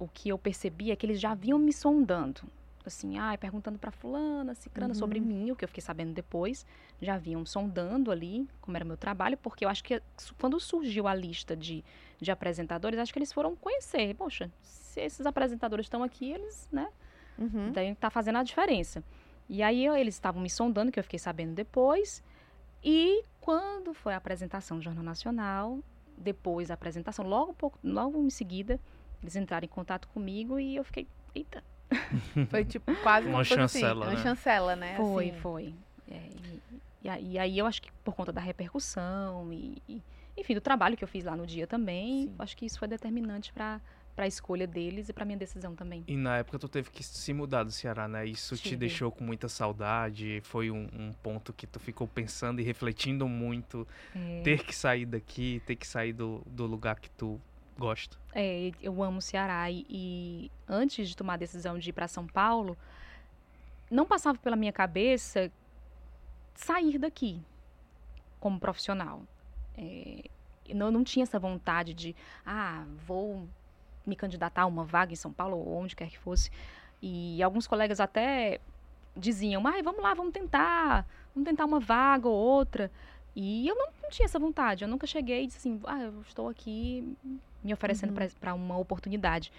o que eu percebi é que eles já vinham me sondando. Assim, ah, perguntando para fulana, cicrana Uhum. sobre mim, o que eu fiquei sabendo depois. Já vinham sondando ali como era meu trabalho, porque eu acho que su- quando surgiu a lista de, de apresentadores, acho que eles foram conhecer. Poxa, se esses apresentadores estão aqui, eles, né, Uhum. então tá fazendo a diferença. E aí eu- eles estavam me sondando, que eu fiquei sabendo depois. E quando foi a apresentação do Jornal Nacional, depois da apresentação, logo, pouco, logo em seguida, eles entraram em contato comigo e eu fiquei, eita, Foi tipo quase uma, Uma coisa chancela, assim, uma né? chancela, né? foi, assim. foi. É, e, aí- e aí eu acho que por conta da repercussão e, e, enfim, do trabalho que eu fiz lá no dia também, Sim. acho que isso foi determinante para a escolha deles e para minha decisão também. E na época tu teve que se mudar do Ceará, né? Isso te Tive. deixou com muita saudade? Foi um, um ponto que tu ficou pensando e refletindo muito? É. Ter que sair daqui, ter que sair do, do lugar que tu gosta? É, eu amo o Ceará e, e antes de tomar a decisão de ir para São Paulo, não passava pela minha cabeça sair daqui como profissional. É, eu não, não tinha essa vontade de, ah, vou me candidatar a uma vaga em São Paulo ou onde quer que fosse. E alguns colegas até diziam, ai, vamos lá, vamos tentar, vamos tentar uma vaga ou outra. E eu não, não tinha essa vontade, eu nunca cheguei e disse assim, ah, eu estou aqui me oferecendo Uhum. para uma oportunidade.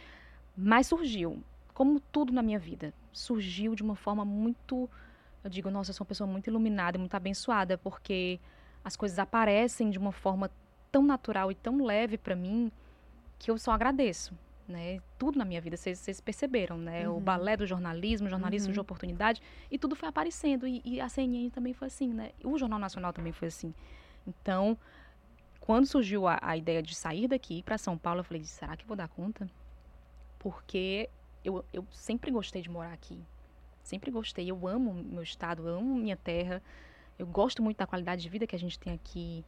Mas surgiu, como tudo na minha vida, surgiu de uma forma muito. Eu digo, nossa, eu sou uma pessoa muito iluminada, muito abençoada, porque as coisas aparecem de uma forma tão natural e tão leve para mim que eu só agradeço. Né? Tudo na minha vida, vocês, perceberam, né? O Uhum. balé do jornalismo, o jornalismo Uhum. de oportunidade, e tudo foi aparecendo. E, e a CNN também foi assim, né? O Jornal Nacional também foi assim. Então, quando surgiu a, a ideia de sair daqui para São Paulo, eu falei, será que eu vou dar conta? Porque eu, eu sempre gostei de morar aqui. Sempre gostei. Eu amo meu estado, eu amo minha terra. Eu gosto muito da qualidade de vida que a gente tem aqui.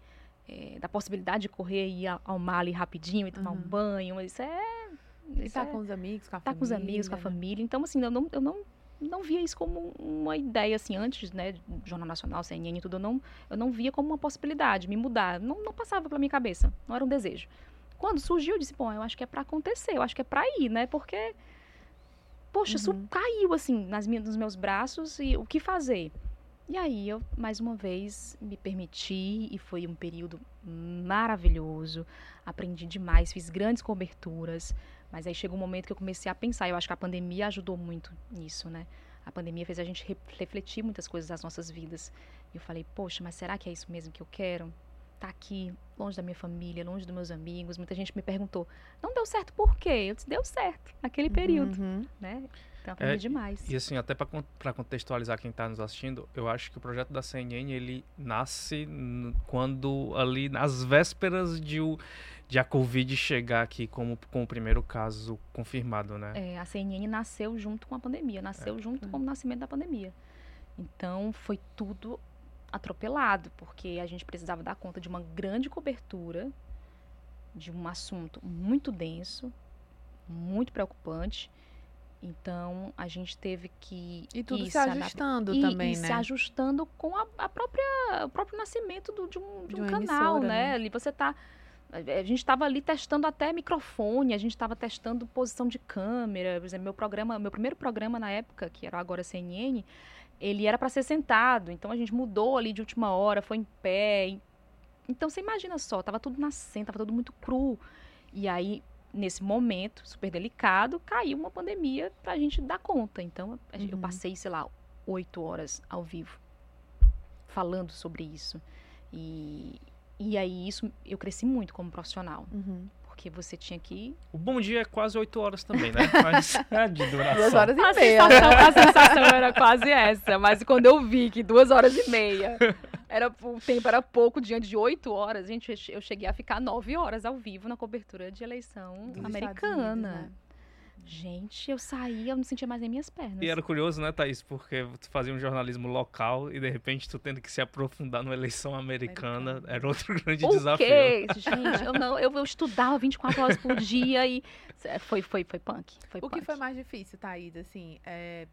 é, da possibilidade de correr e ir ao mar ali rapidinho e tomar um Uhum. banho. Isso é. E Isso tá é com os amigos, com a tá com os família. amigos, com a família. Então, assim, eu não, eu não, não via isso como uma ideia, assim, antes, né, Jornal Nacional, CNN e tudo, eu não, eu não via como uma possibilidade, me mudar. Não, não passava pela minha cabeça, não era um desejo. Quando surgiu, eu disse, bom, eu acho que é pra acontecer, eu acho que é pra ir, né, porque, poxa, isso Uhum. caiu, assim, nas minhas, nos meus braços e o que fazer? E aí eu, mais uma vez, me permiti e foi um período maravilhoso. Aprendi demais, fiz grandes coberturas. Mas aí chegou um momento que eu comecei a pensar. Eu acho que a pandemia ajudou muito nisso, né? A pandemia fez a gente re- refletir muitas coisas das nossas vidas. E eu falei, poxa, mas será que é isso mesmo que eu quero? Tá aqui, longe da minha família, longe dos meus amigos. Muita gente me perguntou, não deu certo por quê? Eu disse, deu certo, naquele período, Uhum. né? Então aprendi É, demais. E assim, até para contextualizar quem tá nos assistindo, eu acho que o projeto da CNN, ele nasce quando ali nas vésperas de, o, de a Covid chegar aqui como com o primeiro caso confirmado, né? É, a CNN nasceu junto com a pandemia, nasceu junto com o nascimento da pandemia. Então foi tudo atropelado, porque a gente precisava dar conta de uma grande cobertura de um assunto muito denso, muito preocupante. Então a gente teve que E tudo se ajustando e, também, e né? se ajustando com a, a própria, o próprio nascimento do- de um, de De um canal, emissora, né? né? Ali você tá. A gente estava ali testando até microfone, a gente estava testando posição de câmera. Por exemplo, meu programa, meu primeiro programa na época, que era agora CNN, ele era para ser sentado. Então a gente mudou ali de última hora, foi em pé. Então você imagina só, tava tudo nascendo, tava tudo muito cru. E aí, nesse momento super delicado, caiu uma pandemia pra gente dar conta. Então a gente- eu Uhum. passei, sei lá, oito horas ao vivo falando sobre isso. E, e aí isso eu cresci muito como profissional. Uhum. Porque você tinha que. O bom dia é quase 8 horas também, né? Mas é de duração. Duas horas e A meia. sensação, a sensação era quase essa. Mas quando eu vi que duas horas e meia era, o tempo era pouco diante de oito horas, gente, eu cheguei a ficar nove horas ao vivo na cobertura de eleição Dos americana. Né? Gente, eu saía, eu não sentia mais nem minhas pernas. E era curioso, né, Thaís? Porque tu fazia um jornalismo local e de repente tu tendo que se aprofundar numa eleição americana, Americana. era outro grande O desafio. quê? Gente, eu não, eu, eu estudava 24 horas por dia e foi, foi, foi punk. Foi O que punk. foi mais difícil, Thaís, assim, é,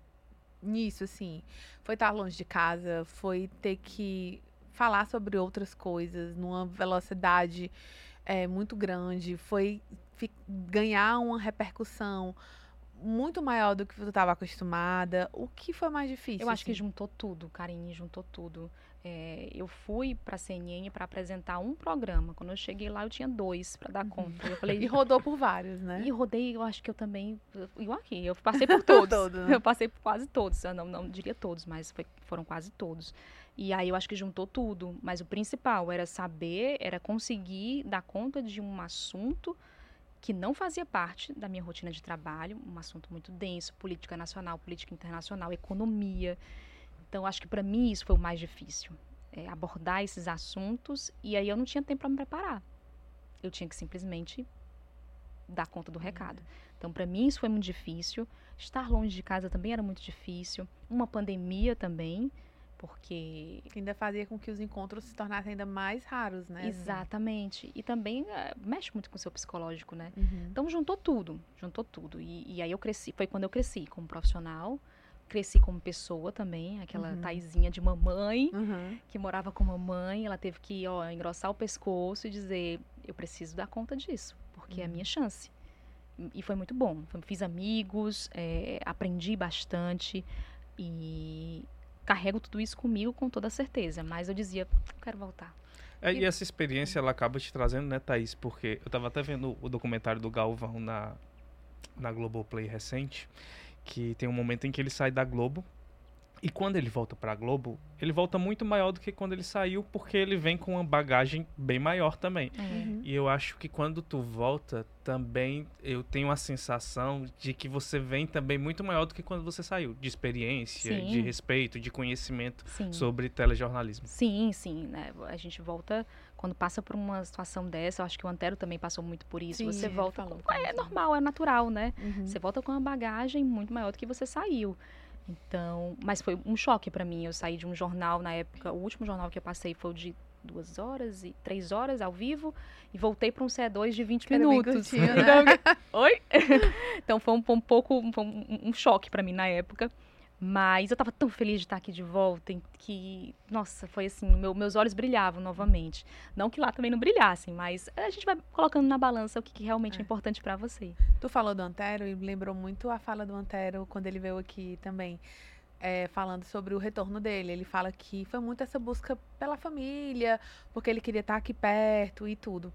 nisso, assim, foi estar longe de casa, foi ter que falar sobre outras coisas numa velocidade é, muito grande, foi ganhar uma repercussão muito maior do que você estava acostumada. O que foi mais difícil? Eu acho assim? que juntou tudo, Karine, juntou tudo. É, eu fui para a CNN para apresentar um programa. Quando eu cheguei lá, eu tinha dois para dar uhum. conta. Eu falei, e rodou por vários, né? E rodei, eu acho que eu também, igual aqui, eu passei por todos. Todo, né? Eu passei por quase todos. Eu não, não diria todos, mas foi, foram quase todos. E aí eu acho que juntou tudo. Mas o principal era saber, era conseguir dar conta de um assunto que não fazia parte da minha rotina de trabalho, um assunto muito denso, política nacional, política internacional, economia. Então, acho que para mim isso foi o mais difícil, é abordar esses assuntos e aí eu não tinha tempo para me preparar. Eu tinha que simplesmente dar conta do recado. Então, para mim isso foi muito difícil. Estar longe de casa também era muito difícil. Uma pandemia também porque ainda fazia com que os encontros se tornassem ainda mais raros, né? Exatamente. E também é, mexe muito com o seu psicológico, né? Uhum. Então juntou tudo, juntou tudo. E, e, aí eu cresci, foi quando eu cresci como profissional, cresci como pessoa também, aquela uhum. Taizinha de mamãe, uhum. que morava com mamãe, ela teve que, ó, engrossar o pescoço e dizer, eu preciso dar conta disso, porque é a minha chance. E foi muito bom. Fiz amigos, é, aprendi bastante e carrego tudo isso comigo com toda certeza, mas eu dizia, quero voltar. É, e essa experiência ela acaba te trazendo, né, Thaís? Porque eu tava até vendo o documentário do Galvão na, na Globoplay recente, que tem um momento em que ele sai da Globo e quando ele volta para a Globo, ele volta muito maior do que quando ele saiu, porque ele vem com uma bagagem bem maior também. Uhum. E eu acho que quando tu volta, também eu tenho a sensação de que você vem também muito maior do que quando você saiu, de experiência, sim. de respeito, de conhecimento sim. sobre telejornalismo. Sim, sim, né? A gente volta quando passa por uma situação dessa, eu acho que o Antero também passou muito por isso. Sim, você volta, falou, com... é normal, é natural, né? Uhum. Você volta com uma bagagem muito maior do que você saiu. Então, mas foi um choque para mim. Eu saí de um jornal na época, o último jornal que eu passei foi o de duas horas e três horas ao vivo e voltei para um C2 de 20 Era minutos. Curtinho, né? então, oi? então foi um, um pouco um, um choque para mim na época. Mas eu estava tão feliz de estar aqui de volta que, nossa, foi assim, meu, meus olhos brilhavam novamente. Não que lá também não brilhassem, mas a gente vai colocando na balança o que, que realmente é, é importante para você. Tu falou do Antero e lembrou muito a fala do Antero quando ele veio aqui também. É, falando sobre o retorno dele. Ele fala que foi muito essa busca pela família, porque ele queria estar aqui perto e tudo.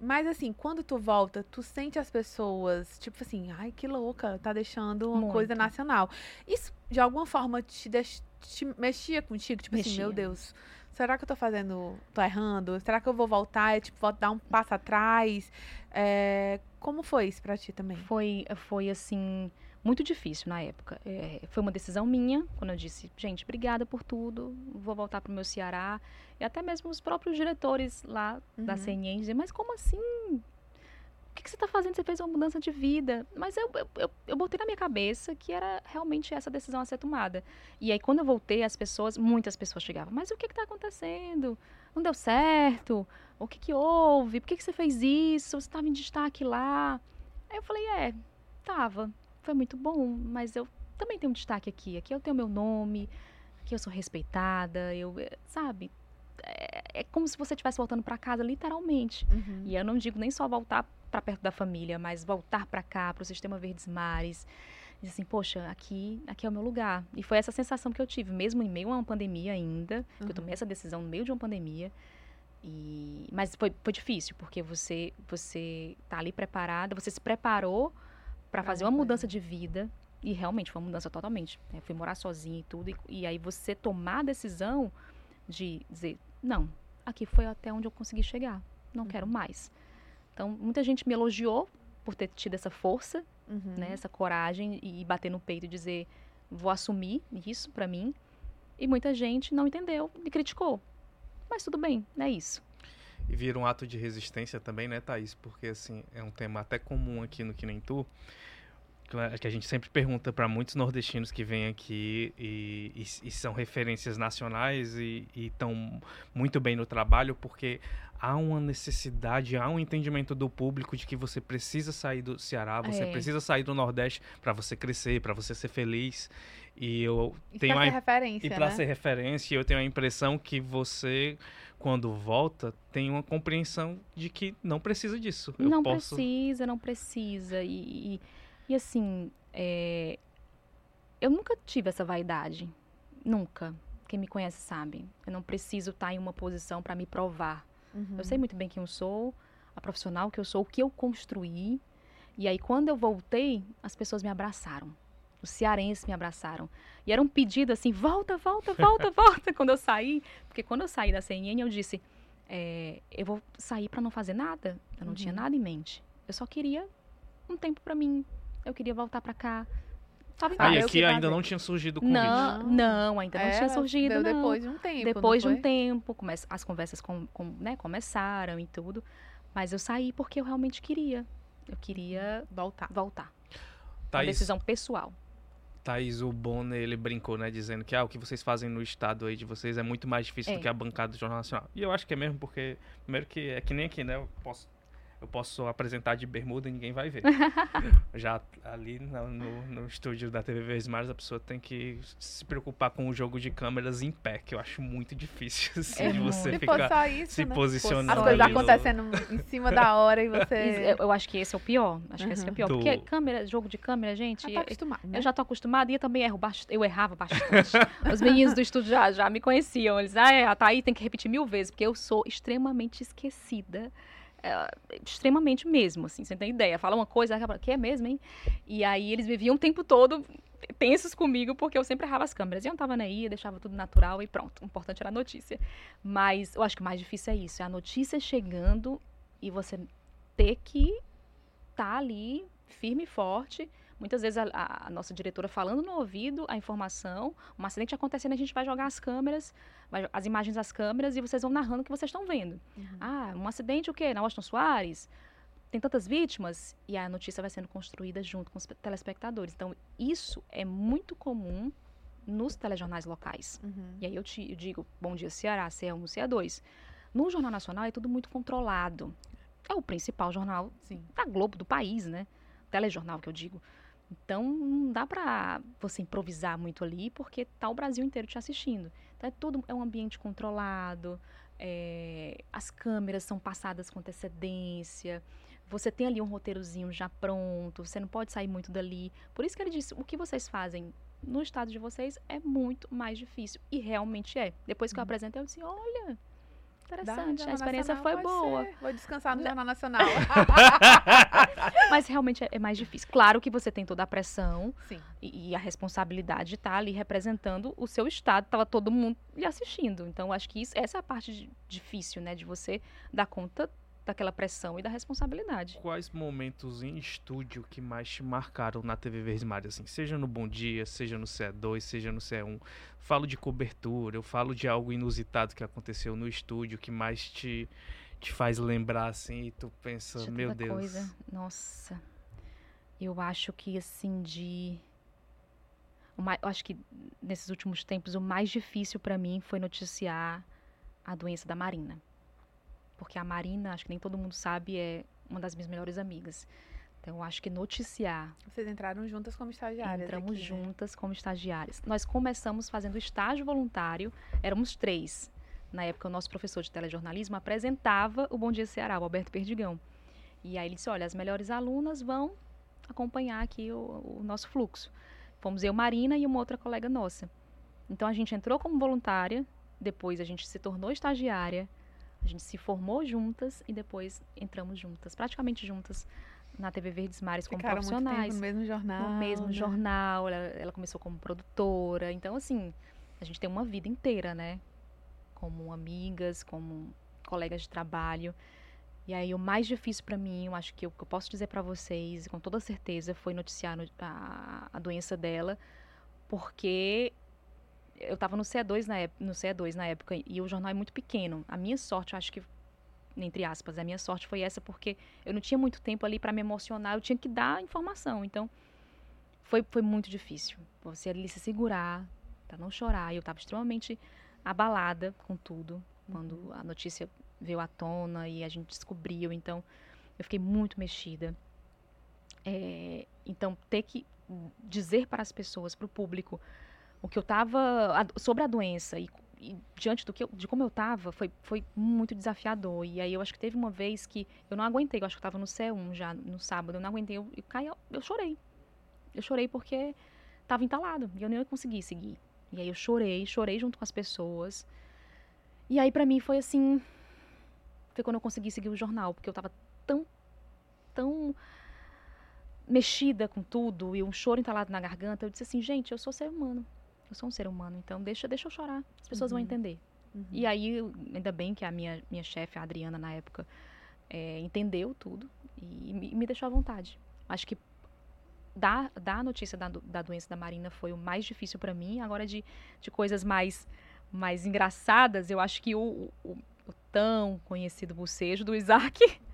Mas assim, quando tu volta, tu sente as pessoas, tipo assim, ai, que louca, tá deixando uma Muito. coisa nacional. Isso de alguma forma te, deix... te mexia contigo? Tipo mexia. assim, meu Deus, será que eu tô fazendo, tô errando? Será que eu vou voltar? É, tipo, vou dar um passo atrás? É... Como foi isso pra ti também? Foi, foi assim muito difícil na época. É, foi uma decisão minha, quando eu disse, gente, obrigada por tudo, vou voltar para o meu Ceará. E até mesmo os próprios diretores lá uhum. da CNN diziam, mas como assim? O que, que você está fazendo? Você fez uma mudança de vida. Mas eu, eu, eu, eu, botei na minha cabeça que era realmente essa decisão a ser tomada. E aí, quando eu voltei, as pessoas, muitas pessoas chegavam, mas o que está acontecendo? Não deu certo? O que, que houve? Por que, que você fez isso? Você estava em destaque lá? Aí eu falei, é, tava foi muito bom, mas eu também tenho um destaque aqui. Aqui eu tenho meu nome, aqui eu sou respeitada, eu, eh, sabe? É, é como se você estivesse voltando para casa, literalmente. Uhum. E eu não digo nem só voltar para perto da família, mas voltar para cá, para o sistema Verdes Mares. Diz assim, poxa, aqui, aqui é o meu lugar. E foi essa sensação que eu tive, mesmo em meio a uma pandemia ainda. Uhum. Eu tomei essa decisão no meio de uma pandemia. E, mas foi, foi difícil, porque você você tá ali preparada, você se preparou para fazer uma mudança de vida. E realmente foi uma mudança totalmente. Né? Fui morar sozinha e tudo. E, e, aí você tomar a decisão de dizer, não, aqui foi até onde eu consegui chegar. Não uhum. quero mais. Então, muita gente me elogiou por ter tido essa força, uhum. né, essa coragem e bater no peito e dizer, vou assumir isso para mim. E muita gente não entendeu e criticou. Mas tudo bem, é isso. E vira um ato de resistência também, né, Thaís? Porque, assim, é um tema até comum aqui no Que Nem Tu. Que a gente sempre pergunta para muitos nordestinos que vêm aqui e, e, e são referências nacionais e estão muito bem no trabalho, porque há uma necessidade, há um entendimento do público de que você precisa sair do Ceará, você é. precisa sair do Nordeste para você crescer, para você ser feliz. E eu e tenho pra a ser referência, e para né? ser referência, eu tenho a impressão que você quando volta tem uma compreensão de que não precisa disso. Não posso... precisa, não precisa e, e, e assim, é... eu nunca tive essa vaidade, nunca. Quem me conhece sabe. Eu não preciso estar em uma posição para me provar. Uhum. Eu sei muito bem quem eu sou, a profissional que eu sou, o que eu construí. E aí, quando eu voltei, as pessoas me abraçaram. Os cearenses me abraçaram. E era um pedido assim: volta, volta, volta, volta, quando eu saí. Porque quando eu saí da CNN, eu disse: é, eu vou sair para não fazer nada. Eu não Uhum. tinha nada em mente. Eu só queria um tempo para mim. Eu queria voltar para cá. Tava em Ah, casa. aqui que ainda fazer. não tinha surgido o convite. Não, Não. ainda não É, tinha surgido, deu não. depois de um tempo. Depois de um tempo, as conversas com, com- né, começaram e tudo. Mas eu saí porque eu realmente queria. Eu queria Voltar. voltar. Uma Thaís, decisão pessoal. Thaís, o Bonner, ele brincou, né, dizendo que ah, o que vocês fazem no estado aí de vocês é muito mais difícil É. do que a bancada do Jornal Nacional. E eu acho que é mesmo, porque, primeiro que é que nem aqui, né, eu posso, eu posso apresentar de bermuda e ninguém vai ver. Já ali no, no, no estúdio da TV Verdes Mares, a pessoa tem que se preocupar com o jogo de câmeras em pé, que eu acho muito difícil, assim, É de você Se ficar isso, se né? posicionando As coisas acontecendo em cima da hora e você... Eu, eu acho que esse é o pior. Acho que esse é o pior. Do- Porque câmera, jogo de câmera, gente. Já tá acostumado, né? Eu já tô acostumada e eu também erro bastante. Eu errava bastante. Os meninos do estúdio já, já me conheciam. Eles, ah, é, a Thaí tem que repetir mil vezes, porque eu sou extremamente esquecida. É, extremamente mesmo, assim, você não tem ideia. Fala uma coisa, acaba, que é mesmo, hein? E aí eles viviam o tempo todo tensos comigo, porque eu sempre errava as câmeras. E eu não tava nem aí, deixava tudo natural e pronto. O importante era a notícia. Mas eu acho que o mais difícil é isso, é a notícia chegando e você ter que estar ali firme e forte. Muitas vezes a, a- nossa diretora falando no ouvido a informação, um acidente acontecendo, a gente vai jogar as câmeras, vai- as imagens das câmeras e vocês vão narrando o que vocês estão vendo. Uhum. Ah, um acidente o quê? Na Washington Soares? Tem tantas vítimas? E a notícia vai sendo construída junto com os pe- telespectadores. Então, isso é muito comum nos telejornais locais. Uhum. E aí eu, te, eu digo, Bom Dia Ceará, CE1, CE2. No Jornal Nacional é tudo muito controlado. É o principal jornal Sim. da Globo, do país, né? Telejornal que eu digo. Então não dá pra você improvisar muito ali, porque tá o Brasil inteiro te assistindo. Então é tudo é um ambiente controlado, é, as câmeras são passadas com antecedência. Você tem ali um roteirozinho já pronto, você não pode sair muito dali. Por isso que ele disse, o que vocês fazem no estado de vocês é muito mais difícil. E realmente é. Depois que eu apresentei, eu disse, olha, interessante, a experiência foi boa. ser. Vou descansar no Jornal Nacional. Mas realmente é, é mais difícil. Claro que você tem toda a pressão e, e a responsabilidade de estar ali representando o seu estado, estava todo mundo lhe assistindo. Então, acho que isso, essa é a parte de- difícil, né? De você dar conta daquela pressão e da responsabilidade. Quais momentos em estúdio que mais te marcaram na TV Mares, assim? Seja no Bom Dia, seja no CE2, seja no CE1. Falo de cobertura, eu falo de algo inusitado que aconteceu no estúdio que mais te, te faz lembrar, assim, e tu pensa, Deixa meu Deus. Coisa. Nossa. Eu acho que, assim, de... o mai- Eu acho que nesses últimos tempos o mais difícil para mim foi noticiar a doença da Marina. Porque a Marina, acho que nem todo mundo sabe, é uma das minhas melhores amigas. Então, acho que noticiar Vocês entraram juntas como estagiárias. Entramos aqui, né? juntas como estagiárias. Nós começamos fazendo estágio voluntário, éramos três. Na época, o nosso professor de telejornalismo apresentava o Bom Dia Ceará, o Alberto Perdigão. E aí ele disse: olha, as melhores alunas vão acompanhar aqui o, o nosso fluxo. Fomos eu, Marina e uma outra colega nossa. Então a gente entrou como voluntária, depois a gente se tornou estagiária, a gente se formou juntas e depois entramos juntas, praticamente juntas, na TV Verdes Mares como Ficaram profissionais no mesmo jornal. no mesmo né? jornal, ela, ela começou como produtora. Então, assim, a gente tem uma vida inteira, né? Como amigas, como colegas de trabalho. E aí, o mais difícil para mim, eu acho que eu, que eu posso dizer para vocês, com toda certeza, foi noticiar no- a, a doença dela, porque eu estava no CE2 na, ép- no CE2 na época e o jornal é muito pequeno. A minha sorte, acho que entre aspas, a minha sorte foi essa porque eu não tinha muito tempo ali para me emocionar, eu tinha que dar informação. Então, foi, foi muito difícil. Você ali se segurar, para não chorar. E eu estava extremamente abalada com tudo quando uhum. a notícia veio à tona e a gente descobriu. Então, eu fiquei muito mexida. É, então, ter que dizer para as pessoas, para o público, o que eu estava sobre a doença e, e, diante do que eu, de como eu estava, foi, foi muito desafiador. E aí eu acho que teve uma vez que eu não aguentei, eu acho que eu estava no C1 já no sábado, eu não aguentei, eu, eu caí, eu, eu chorei. Eu chorei porque estava entalado e eu nem ia conseguir seguir. E aí eu chorei, chorei junto com as pessoas. E aí para mim foi assim, foi quando eu consegui seguir o jornal, porque eu estava tão tão mexida com tudo e um choro entalado na garganta, eu disse assim, gente, eu sou ser humano. Eu sou um ser humano, então deixa, deixa eu chorar. As pessoas uhum. vão entender. Uhum. E aí, ainda bem que a minha, minha chefe, a Adriana, na época, é, entendeu tudo e me, me, deixou à vontade. Acho que dar, a notícia da, da doença da Marina foi o mais difícil para mim. Agora, de, de coisas mais, mais engraçadas, eu acho que o, o, o tão conhecido bocejo do Isaac.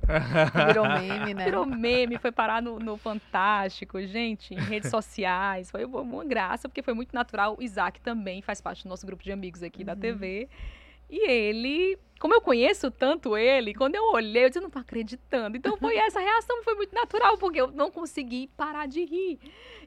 Virou meme, né? Virou meme, foi parar no, no Fantástico, gente, em redes sociais. Foi uma graça, porque foi muito natural. O Isaac também faz parte do nosso grupo de amigos aqui uhum. da TV. E ele, como eu conheço tanto ele, quando eu olhei, eu disse, não tô acreditando. Então foi essa reação, foi muito natural, porque eu não consegui parar de rir.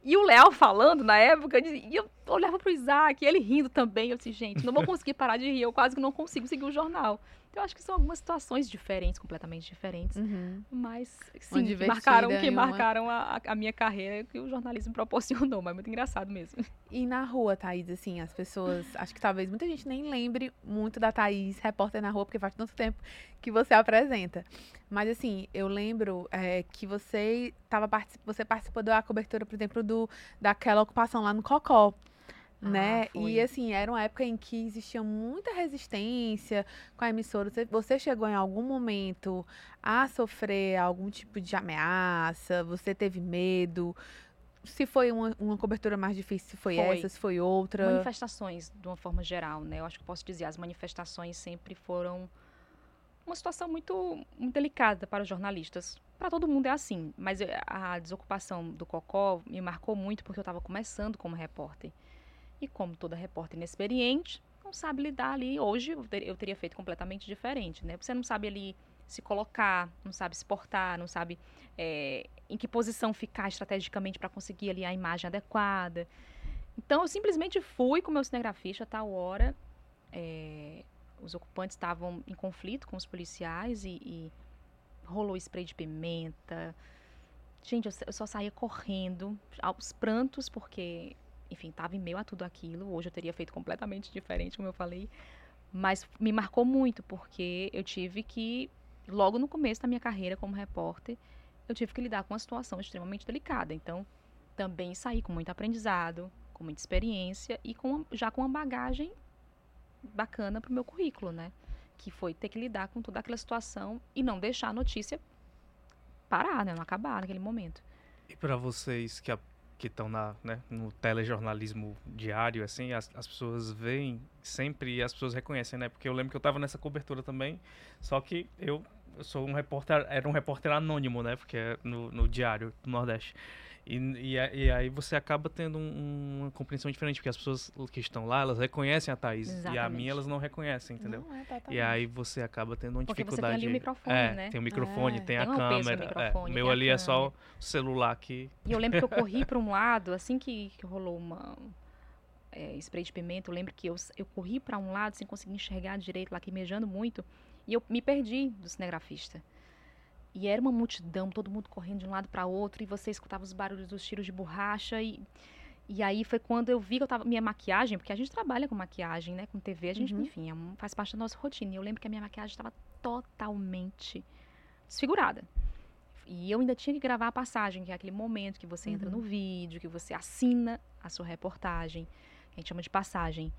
E o Léo falando na época, e eu olhava pro Isaac, ele rindo também. Eu disse, gente, não vou conseguir parar de rir, eu quase que não consigo seguir o jornal. Então, eu acho que são algumas situações diferentes, completamente diferentes, uhum. mas sim, que marcaram, que marcaram a, a, minha carreira que o jornalismo proporcionou, mas é muito engraçado mesmo. E na rua, Thaís, assim, as pessoas, acho que talvez muita gente nem lembre muito da Thaís, repórter na rua, porque faz tanto tempo que você apresenta. Mas assim, eu lembro é, que você tava você participou da cobertura, por exemplo, do daquela ocupação lá no Cocó. Ah, né? e assim, era uma época em que existia muita resistência com a emissora. Você, você, chegou em algum momento a sofrer algum tipo de ameaça? Você teve medo? Se foi uma, uma cobertura mais difícil, se foi, foi, essa, se foi outra? Manifestações, de uma forma geral, né? Eu acho que posso dizer, as manifestações sempre foram uma situação muito, muito delicada para os jornalistas. Para todo mundo é assim, mas a desocupação do Cocó me marcou muito porque eu estava começando como repórter. E como toda repórter inexperiente, não sabe lidar ali. Hoje eu, ter, eu teria feito completamente diferente, né? Você não sabe ali se colocar, não sabe se portar, não sabe é, em que posição ficar estrategicamente para conseguir ali a imagem adequada. Então eu simplesmente fui com meu cinegrafista a tal hora. É, os ocupantes estavam em conflito com os policiais e, e rolou spray de pimenta. Gente, eu, eu só saía correndo, aos prantos, porque enfim, estava em meio a tudo aquilo. Hoje eu teria feito completamente diferente, como eu falei. Mas me marcou muito, porque eu tive que, logo no começo da minha carreira como repórter, eu tive que lidar com uma situação extremamente delicada. Então, também saí com muito aprendizado, com muita experiência e com, já com uma bagagem bacana para o meu currículo, né? Que foi ter que lidar com toda aquela situação e não deixar a notícia parar, né? Não acabar naquele momento. E para vocês que que estão né, no telejornalismo diário, assim, as, as pessoas veem sempre e as pessoas reconhecem, né? Porque eu lembro que eu estava nessa cobertura também, só que eu, eu, sou um repórter, era um repórter anônimo, né? Porque é no, no Diário do Nordeste. E, e, e, aí você acaba tendo um, uma compreensão diferente, porque as pessoas que estão lá, elas reconhecem a Thaís. Exatamente. E a minha elas não reconhecem, entendeu? Não, é, e aí você acaba tendo uma porque dificuldade. Você tem ali o microfone, é, né? Tem o microfone, é, tem, a câmera. É, o meu ali é só o celular que. E eu lembro que eu corri para um lado, assim que, que rolou uma. É, spray de pimenta, eu lembro que eu, eu corri para um lado sem conseguir enxergar direito, lacrimejando muito, e eu me perdi do cinegrafista. E era uma multidão, todo mundo correndo de um lado para outro, e você escutava os barulhos dos tiros de borracha. E, e aí foi quando eu vi que eu tava. Minha maquiagem, porque a gente trabalha com maquiagem, né? Com TV, a gente, uhum. enfim, é um, faz parte da nossa rotina. E eu lembro que a minha maquiagem estava totalmente desfigurada. E eu ainda tinha que gravar a passagem, que é aquele momento que você entra no uhum. vídeo, que você assina a sua reportagem, que a gente chama de passagem.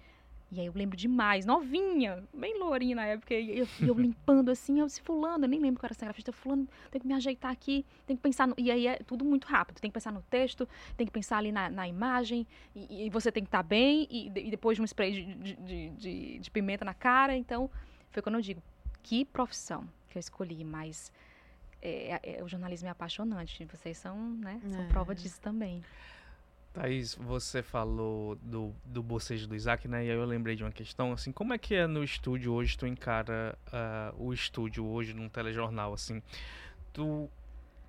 E aí eu lembro demais, novinha, bem lourinha na época, e eu, eu limpando assim, eu disse, fulano, eu nem lembro que eu era cinegrafista, fulano, tem que me ajeitar aqui, tem que pensar, no, e aí é tudo muito rápido, tem que pensar no texto, tem que pensar ali na, na imagem, e, e, você tem que estar tá bem, e, e, depois de um spray de, de, de, de, pimenta na cara, então, foi quando eu digo, que profissão que eu escolhi, mas é, é, o jornalismo é apaixonante, vocês são, né, são é. prova disso também. Thaís, você falou do, do bocejo do Isaac, né? E aí eu lembrei de uma questão, assim, como é que é no estúdio hoje, tu encara uh, o estúdio hoje num telejornal, assim? Tu,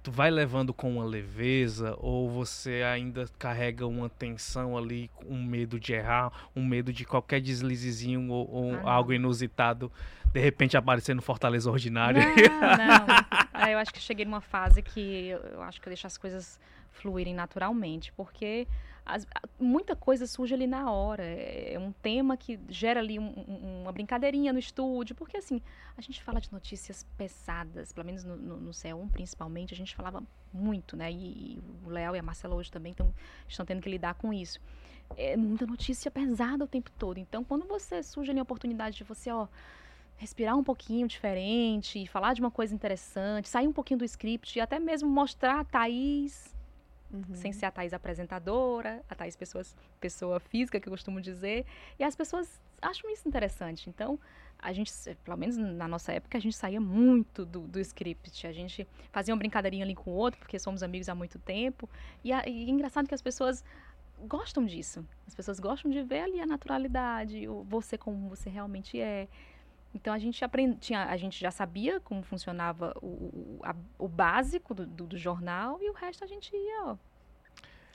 tu vai levando com uma leveza ou você ainda carrega uma tensão ali, um medo de errar, um medo de qualquer deslizezinho ou, ou ah, algo inusitado de repente aparecer no Fortaleza Ordinário? Não, não. Ah, eu acho que cheguei numa fase que eu acho que eu deixo as coisas fluírem naturalmente, porque as, muita coisa surge ali na hora. É, é um tema que gera ali um, um, uma brincadeirinha no estúdio, porque assim, a gente fala de notícias pesadas, pelo menos no, no, no C1 principalmente, a gente falava muito, né? E, e o Léo e a Marcela hoje também tão, estão tendo que lidar com isso. É muita notícia pesada o tempo todo. Então, quando você surge ali a oportunidade de você, ó respirar um pouquinho diferente, falar de uma coisa interessante, sair um pouquinho do script e até mesmo mostrar a Thaís Uhum. Sem ser a Thaís apresentadora, a Thaís pessoas, pessoa física, que eu costumo dizer. E as pessoas acham isso interessante. Então, a gente, pelo menos na nossa época, a gente saía muito do, do script. A gente fazia uma brincadeirinha ali com o outro, porque somos amigos há muito tempo. E, a, e é engraçado que as pessoas gostam disso. As pessoas gostam de ver ali a naturalidade, o, você como você realmente é. Então a gente aprend... tinha, a gente já sabia como funcionava o, o, a, o básico do, do, do, jornal e o resto a gente ia, ó.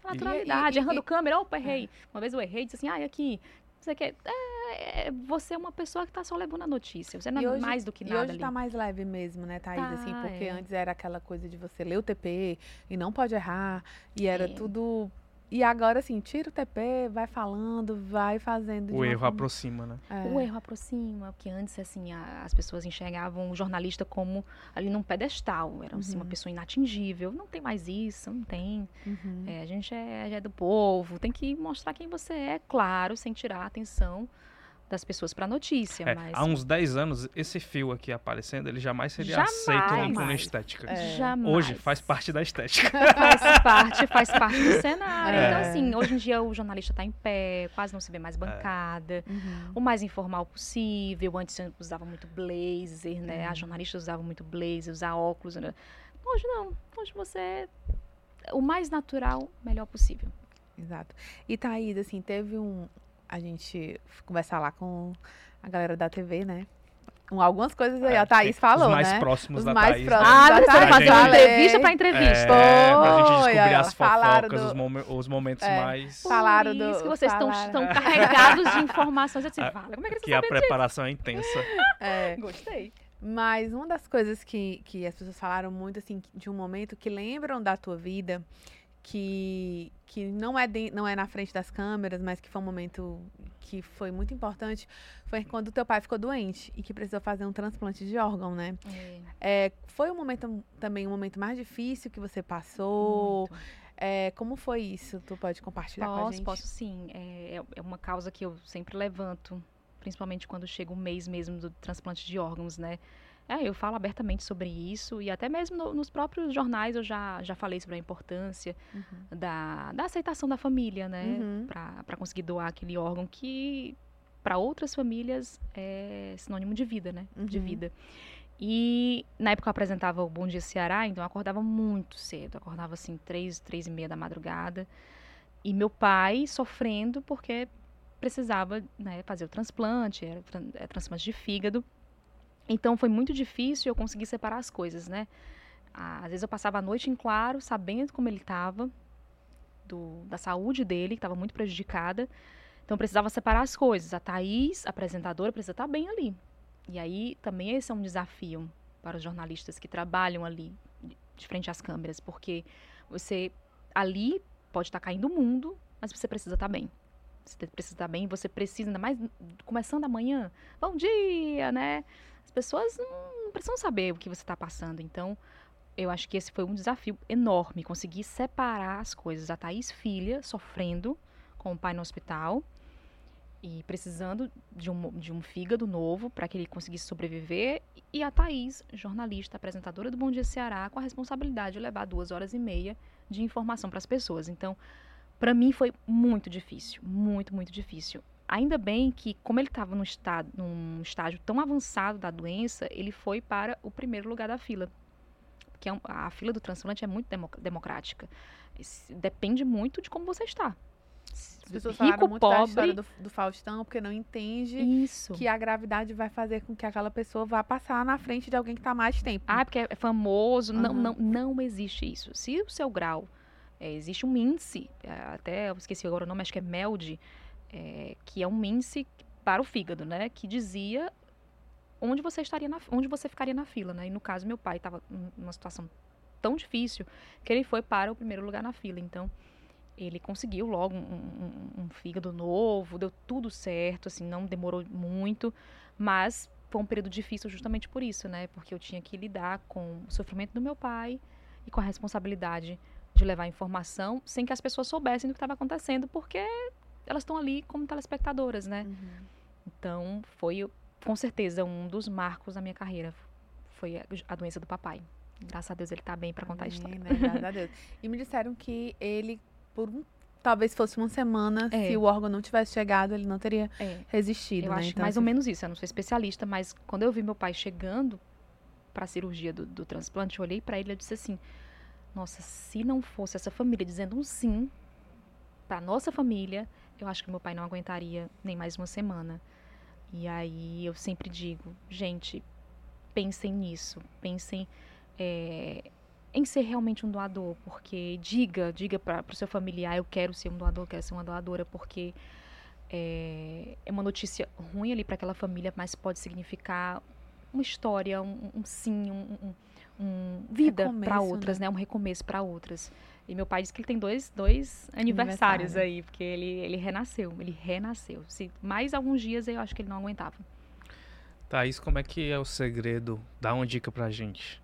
Naturalidade, e, e, errando e, câmera, opa, errei. É. Uma vez eu errei, disse assim, ah, aqui, você quer. É, é, você é uma pessoa que está só levando a notícia. Você não é hoje, mais do que nada. E hoje está mais leve mesmo, né, Thaís? Tá, assim, porque é. antes era aquela coisa de você ler o TP e não pode errar. E era é. tudo e agora, assim, tira o TP, vai falando, vai fazendo. O erro forma... aproxima, né? É. O erro aproxima, porque antes, assim, a, as pessoas enxergavam o jornalista como ali num pedestal, era assim, uma uhum. pessoa inatingível. Não tem mais isso, não tem. Uhum. É, a gente é, é do povo, tem que mostrar quem você é, claro, sem tirar a atenção das pessoas para notícia. É, mas... Há uns 10 anos, esse fio aqui aparecendo, ele jamais seria jamais, aceito como estética. É. Jamais. Hoje faz parte da estética. Faz parte, faz parte do cenário. É. Então, assim, hoje em dia o jornalista está em pé, quase não se vê mais bancada. É. Uhum. O mais informal possível. Antes usava muito blazer, né? Uhum. As jornalistas usavam muito blazer, usar óculos. Né? Hoje não. Hoje você é o mais natural, melhor possível. Exato. E Thaís, assim, teve um, a gente conversar lá com a galera da TV, né? Com algumas coisas aí, é, a Thaís falou, os mais né? próximos os da mais Thaís. Próximos ah, da você vai fazer uma entrevista pra entrevista. É, pra gente descobrir as fofocas, do... os, mom os, momentos é, mais... Falaram do... Isso que vocês estão, estão carregados de informações. Eu disse, fala, como é que eles Que a preparação disso? é intensa. É. Gostei. Mas uma das coisas que, que as pessoas falaram muito, assim, de um momento que lembram da tua vida que, que não, é de, não é na frente das câmeras, mas que foi um momento que foi muito importante, foi quando teu pai ficou doente e que precisou fazer um transplante de órgão, né? É. É, foi um momento também um momento mais difícil que você passou. É, como foi isso? Tu pode compartilhar posso, com a gente? Posso, sim. É, é uma causa que eu sempre levanto, principalmente quando chega o mês mesmo do transplante de órgãos, né? É, eu falo abertamente sobre isso e até mesmo no, nos próprios jornais eu já, já falei sobre a importância uhum. da, da aceitação da família, né? Uhum. Para conseguir doar aquele órgão que para outras famílias é sinônimo de vida, né? Uhum. De vida. E na época eu apresentava o Bom Dia Ceará, então eu acordava muito cedo. acordava assim, três, três e meia da madrugada. E meu pai sofrendo porque precisava né, fazer o transplante, era é, transplante de fígado. Então foi muito difícil eu conseguir separar as coisas, né? Às vezes eu passava a noite em claro, sabendo como ele estava, da saúde dele, que estava muito prejudicada. Então precisava separar as coisas. A Thaís, apresentadora, precisa estar tá bem ali. E aí também esse é um desafio para os jornalistas que trabalham ali de frente às câmeras, porque você ali pode estar tá caindo o mundo, mas você precisa estar tá bem. Você precisa estar bem, você precisa, ainda mais começando amanhã. Bom dia, né? As pessoas não, precisam saber o que você está passando. Então, eu acho que esse foi um desafio enorme, conseguir separar as coisas. A Thaís, filha, sofrendo com o pai no hospital e precisando de um, de um fígado novo para que ele conseguisse sobreviver. E a Thaís, jornalista, apresentadora do Bom Dia Ceará, com a responsabilidade de levar duas horas e meia de informação para as pessoas. Então, para mim foi muito difícil, muito, muito difícil. Ainda bem que, como ele estava num, estado, num estágio tão avançado da doença, ele foi para o primeiro lugar da fila. Porque é a fila do transplante é muito democrática. Depende muito de como você está. As pessoas falaram muito da história do, do, Faustão, porque não entende Isso. que a gravidade vai fazer com que aquela pessoa vá passar na frente de alguém que está mais tempo. Ah, porque é famoso. Uhum. Não, não, não existe isso. Se o seu grau, é, existe um índice, é, até eu esqueci agora o nome, acho que é MELD, é, que é um índice para o fígado, né? Que dizia onde você estaria na, onde você ficaria na fila, né? E no caso meu pai estava numa situação tão difícil que ele foi para o primeiro lugar na fila. Então ele conseguiu logo um, um, um, fígado novo, deu tudo certo, assim, não demorou muito, mas foi um período difícil justamente por isso, né? Porque eu tinha que lidar com o sofrimento do meu pai e com a responsabilidade de levar informação sem que as pessoas soubessem do que estava acontecendo, porque elas estão ali como telespectadoras, né? Uhum. Então, foi com certeza um dos marcos da minha carreira. Foi a doença do papai. Graças a Deus ele está bem para contar a história. Né? Graças a Deus. E me disseram que ele por um talvez fosse uma semana, é. se o órgão não tivesse chegado, ele não teria é. resistido. Eu né? acho então, mais se... ou menos isso. Eu não sou especialista, mas quando eu vi meu pai chegando para a cirurgia do, do, transplante, eu olhei para ele e disse assim: Nossa, se não fosse essa família dizendo um sim para nossa família, eu acho que meu pai não aguentaria nem mais uma semana. E aí eu sempre digo, gente, pensem nisso, pensem é, em ser realmente um doador, porque diga, diga para o seu familiar, eu quero ser um doador, quero ser uma doadora, porque é, é uma notícia ruim ali para aquela família, mas pode significar uma história, um, um sim, um, um, um vida para outras, né? né? Um recomeço para outras. E meu pai disse que ele tem dois, dois aniversários Aniversário. aí, porque ele, ele renasceu, ele renasceu. Se mais alguns dias eu acho que ele não aguentava. Thaís, como é que é o segredo? Dá uma dica pra gente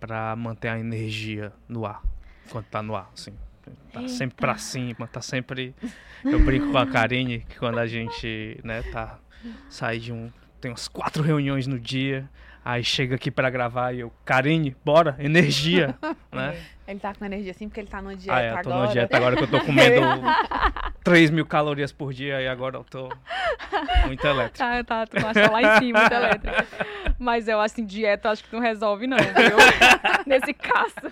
para manter a energia no ar, quando tá no ar, assim. Tá Eita. sempre pra cima, tá sempre. Eu brinco com a Karine que quando a gente, né, tá. Sai de um. Tem umas quatro reuniões no dia. Aí chega aqui para gravar e eu, Karine, bora, energia, né? Ele tá com energia assim porque ele tá no dieta ah, é, eu tô agora. no dieta agora que eu tô comendo 3 mil calorias por dia e agora eu tô muito elétrico. Tá, tá, tu acha lá em cima, muito elétrico. Mas eu, assim, dieta acho que não resolve não, viu? Nesse caso.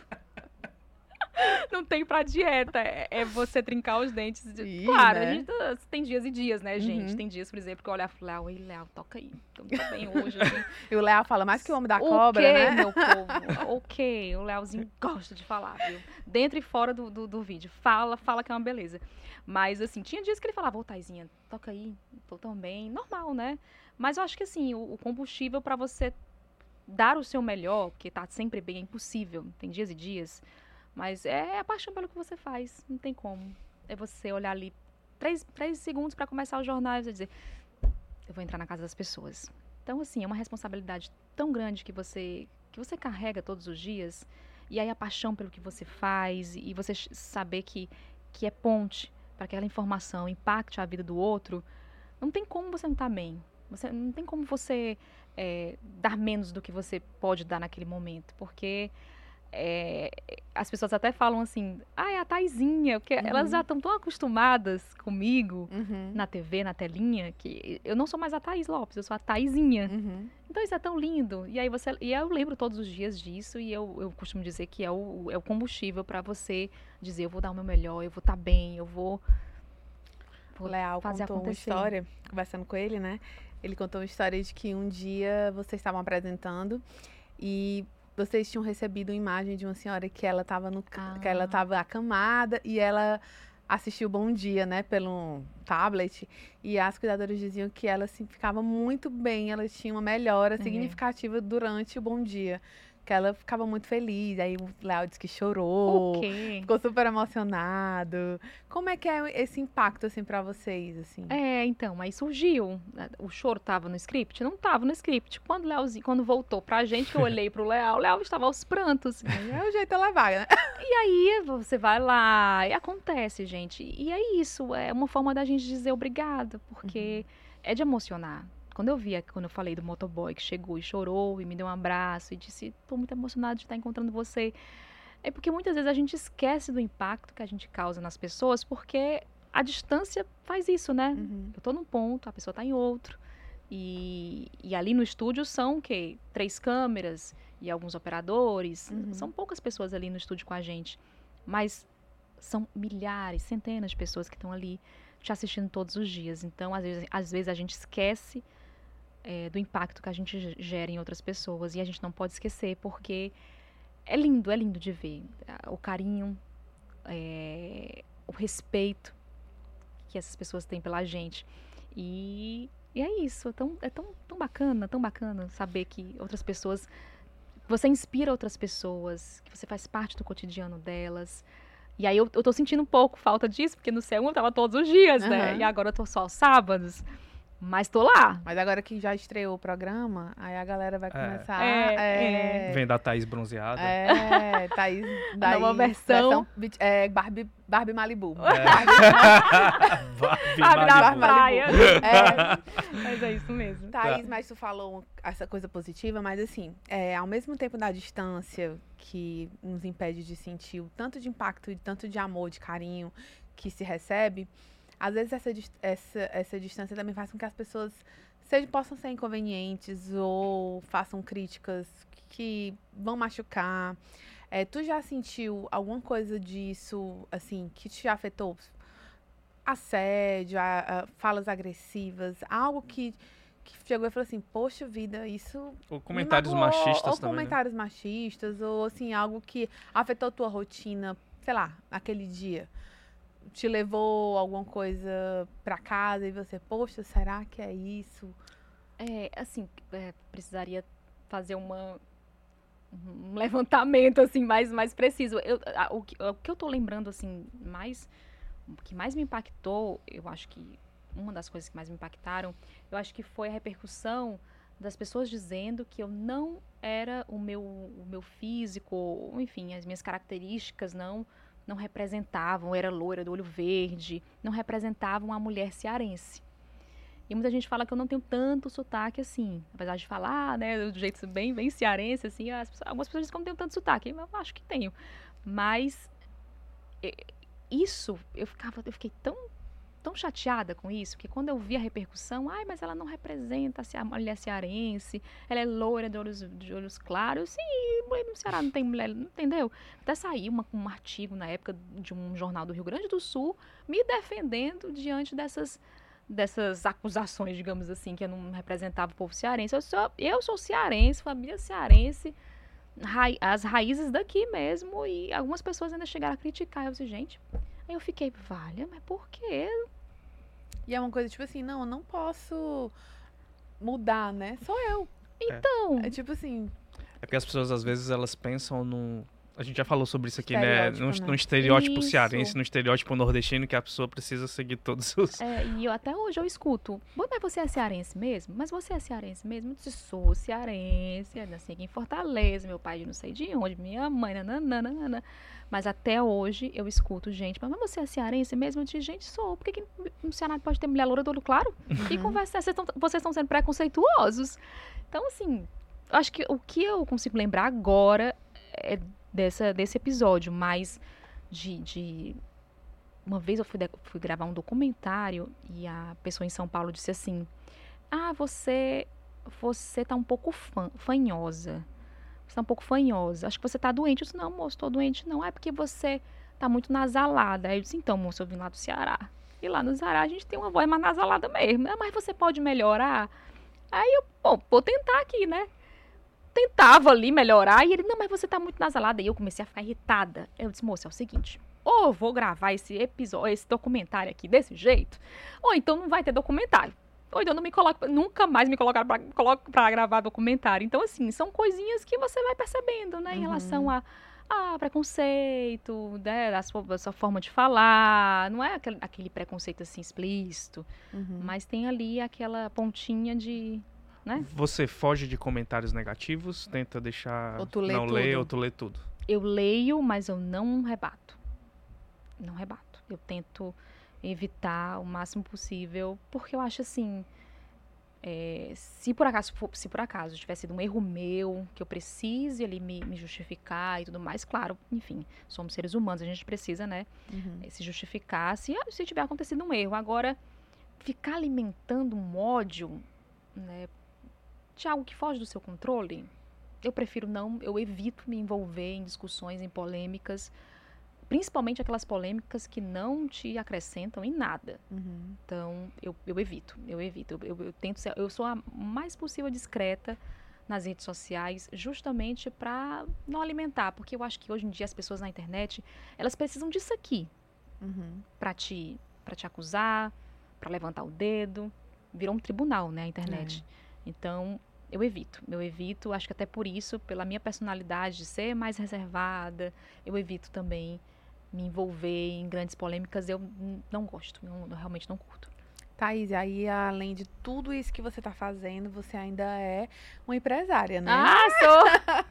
não tem pra dieta. É, é, você trincar os dentes. Ih, claro, né? a gente tem dias e dias, né, gente? Uhum. Tem dias, por exemplo, que eu olhar e falar, oi, Léo, toca aí. Tô bem hoje. Assim. e o Léo fala mais que o homem da cobra, okay, né? meu povo. ok, o Léozinho gosta de falar, viu? Dentro e fora do, do, do, vídeo. Fala, fala que é uma beleza. Mas, assim, tinha dias que ele falava, ô, Taizinha, toca aí, tô tão bem. Normal, né? Mas eu acho que, assim, o, o combustível para você dar o seu melhor, porque tá sempre bem, é impossível. Tem dias e dias mas é a paixão pelo que você faz, não tem como. É você olhar ali três, três segundos para começar o jornal e dizer: eu vou entrar na casa das pessoas. Então, assim, é uma responsabilidade tão grande que você que você carrega todos os dias. E aí a paixão pelo que você faz e você saber que, que é ponte para aquela informação impacte a vida do outro, não tem como você não estar tá bem. Você, não tem como você é, dar menos do que você pode dar naquele momento, porque é, as pessoas até falam assim, ah, é a Taizinha, porque uhum. elas já estão tão acostumadas comigo uhum. na TV, na telinha, que eu não sou mais a Thaís Lopes, eu sou a Taizinha. Uhum. Então isso é tão lindo. E aí você. E eu lembro todos os dias disso, e eu, eu costumo dizer que é o, é o combustível para você dizer, eu vou dar o meu melhor, eu vou estar tá bem, eu vou. Leal fazer contou acontecer. uma história, conversando com ele, né? Ele contou uma história de que um dia vocês estavam apresentando e vocês tinham recebido uma imagem de uma senhora que ela estava no ah. que ela estava acamada e ela assistiu Bom Dia, né, pelo tablet, e as cuidadoras diziam que ela assim, ficava muito bem, ela tinha uma melhora uhum. significativa durante o Bom Dia que ela ficava muito feliz. Aí o Léo disse que chorou, ficou super emocionado. Como é que é esse impacto, assim, para vocês, assim? É, então, aí surgiu. Né, o choro tava no script? Não tava no script. Quando Léozinho, quando voltou pra gente, eu olhei pro Léo, o Léo estava aos prantos. é o jeito de levar, né? E aí você vai lá, e acontece, gente. E é isso, é uma forma da gente dizer obrigado, porque uhum. é de emocionar quando eu vi, quando eu falei do motoboy que chegou e chorou e me deu um abraço e disse: "Tô muito emocionado de estar encontrando você". É porque muitas vezes a gente esquece do impacto que a gente causa nas pessoas, porque a distância faz isso, né? Uhum. Eu tô num ponto, a pessoa tá em outro. E, e ali no estúdio são o quê? Três câmeras e alguns operadores. Uhum. São poucas pessoas ali no estúdio com a gente. Mas são milhares, centenas de pessoas que estão ali te assistindo todos os dias. Então, às vezes, às vezes a gente esquece é, do impacto que a gente gera em outras pessoas e a gente não pode esquecer porque é lindo, é lindo de ver o carinho, é, o respeito que essas pessoas têm pela gente e, e é isso, é tão, é tão, tão bacana, tão bacana saber que outras pessoas você inspira outras pessoas, que você faz parte do cotidiano delas. E aí eu, eu tô sentindo um pouco falta disso, porque no C1 eu tava todos os dias, uhum. né? E agora eu tô só aos sábados. Mas tô lá. Mas agora que já estreou o programa, aí a galera vai é. começar. É, é... Vem da Thaís bronzeada. É, Thaís. Daí, Nova versão. versão é, Barbie, Barbie Malibu. É. Barbie, Barbie praia. É. Mas é isso mesmo. Thaís, tá. mas tu falou essa coisa positiva, mas assim, é, ao mesmo tempo da distância que nos impede de sentir o tanto de impacto e tanto de amor, de carinho que se recebe às vezes essa, essa, essa distância também faz com que as pessoas sejam, possam ser inconvenientes ou façam críticas que vão machucar. É, tu já sentiu alguma coisa disso, assim, que te afetou? Assédio, a, a, falas agressivas, algo que, que chegou e falou assim, poxa vida, isso. Ou comentários machistas ou também. Ou né? comentários né? machistas, ou assim, algo que afetou tua rotina, sei lá, aquele dia te levou alguma coisa para casa e você, poxa, será que é isso? É, assim, é, precisaria fazer uma um levantamento assim mais mais preciso. Eu, a, o, que, o que eu tô lembrando assim mais o que mais me impactou, eu acho que uma das coisas que mais me impactaram, eu acho que foi a repercussão das pessoas dizendo que eu não era o meu o meu físico, enfim, as minhas características não não representavam, era loira do olho verde, não representavam a mulher cearense. E muita gente fala que eu não tenho tanto sotaque assim, apesar de falar, né, do jeito bem, bem cearense, assim, pessoas, algumas pessoas dizem que eu não tenho tanto sotaque, eu acho que tenho. Mas isso, eu ficava, eu fiquei tão tão chateada com isso que quando eu vi a repercussão, ai, mas ela não representa a mulher cearense, ela é loira de olhos, de olhos claros. Sim, mulher no Ceará não tem mulher, entendeu? Até saiu uma, um artigo na época de um jornal do Rio Grande do Sul me defendendo diante dessas dessas acusações, digamos assim, que eu não representava o povo cearense. Eu sou, eu sou cearense, família cearense, as raízes daqui mesmo, e algumas pessoas ainda chegaram a criticar. Eu disse, gente, Aí eu fiquei, vale, mas por quê? E é uma coisa tipo assim, não, eu não posso mudar, né? Sou eu. Então. É, é tipo assim. É porque as pessoas às vezes elas pensam no a gente já falou sobre isso aqui, né? No, né? no estereótipo isso. cearense, no estereótipo nordestino, que a pessoa precisa seguir todos os. É, e eu, até hoje eu escuto. Mas você é cearense mesmo? Mas você é cearense mesmo? Eu disse, sou cearense, nasci aqui em Fortaleza, meu pai de não sei de onde, minha mãe, nananana. Mas até hoje eu escuto gente, mas você é cearense mesmo? Eu disse, gente, sou. Por que, que no Ceará pode ter mulher loura do olho claro? E uhum. conversa, vocês estão, vocês estão sendo preconceituosos. Então, assim, acho que o que eu consigo lembrar agora é dessa, desse episódio, mas de, de... Uma vez eu fui, de, fui gravar um documentário e a pessoa em São Paulo disse assim: Ah, você você tá um pouco fã, fanhosa. Você tá um pouco fanhosa. Acho que você tá doente. Eu disse, não, moço, tô doente. Não, é porque você tá muito nasalada. Aí eu disse, então, moço, eu vim lá do Ceará. E lá no Ceará a gente tem uma voz mais nasalada mesmo. Ah, mas você pode melhorar? Aí eu, bom, vou tentar aqui, né? Tentava ali melhorar e ele, não, mas você tá muito nasalada. E eu comecei a ficar irritada. Eu disse, moça, é o seguinte, ou vou gravar esse episódio, esse documentário aqui desse jeito, ou então não vai ter documentário. Ou então não me coloca, nunca mais me colocaram pra, coloco pra gravar documentário. Então, assim, são coisinhas que você vai percebendo, né, em uhum. relação a, a preconceito, né, a sua, a sua, forma de falar. Não é aquele, aquele preconceito assim explícito, uhum. mas tem ali aquela pontinha de, né? Você foge de comentários negativos, tenta deixar ou tu lê não tudo. ler ou tu lê tudo. Eu leio, mas eu não rebato. Não rebato. Eu tento evitar o máximo possível, porque eu acho assim, é, se por acaso se por acaso tivesse sido um erro meu, que eu precise ali me, me, justificar e tudo mais, claro, enfim, somos seres humanos, a gente precisa, né, uhum. se justificar se, se tiver acontecido um erro. Agora, ficar alimentando um ódio, né, de algo que foge do seu controle, eu prefiro não, eu evito me envolver em discussões, em polêmicas, principalmente aquelas polêmicas que não te acrescentam em nada. Uhum. Então, eu, eu evito, eu evito. Eu, eu, eu tento ser, eu sou a mais possível discreta nas redes sociais, justamente para não alimentar, porque eu acho que hoje em dia as pessoas na internet, elas precisam disso aqui Uhum. para te para te acusar, para levantar o dedo. Virou um tribunal, né, a internet. Então, eu evito. Eu evito, acho que até por isso, pela minha personalidade de ser mais reservada, eu evito também me envolver em grandes polêmicas. Eu não gosto, eu realmente não curto. Thaís, aí além de tudo isso que você tá fazendo, você ainda é uma empresária, né? Ah, sou!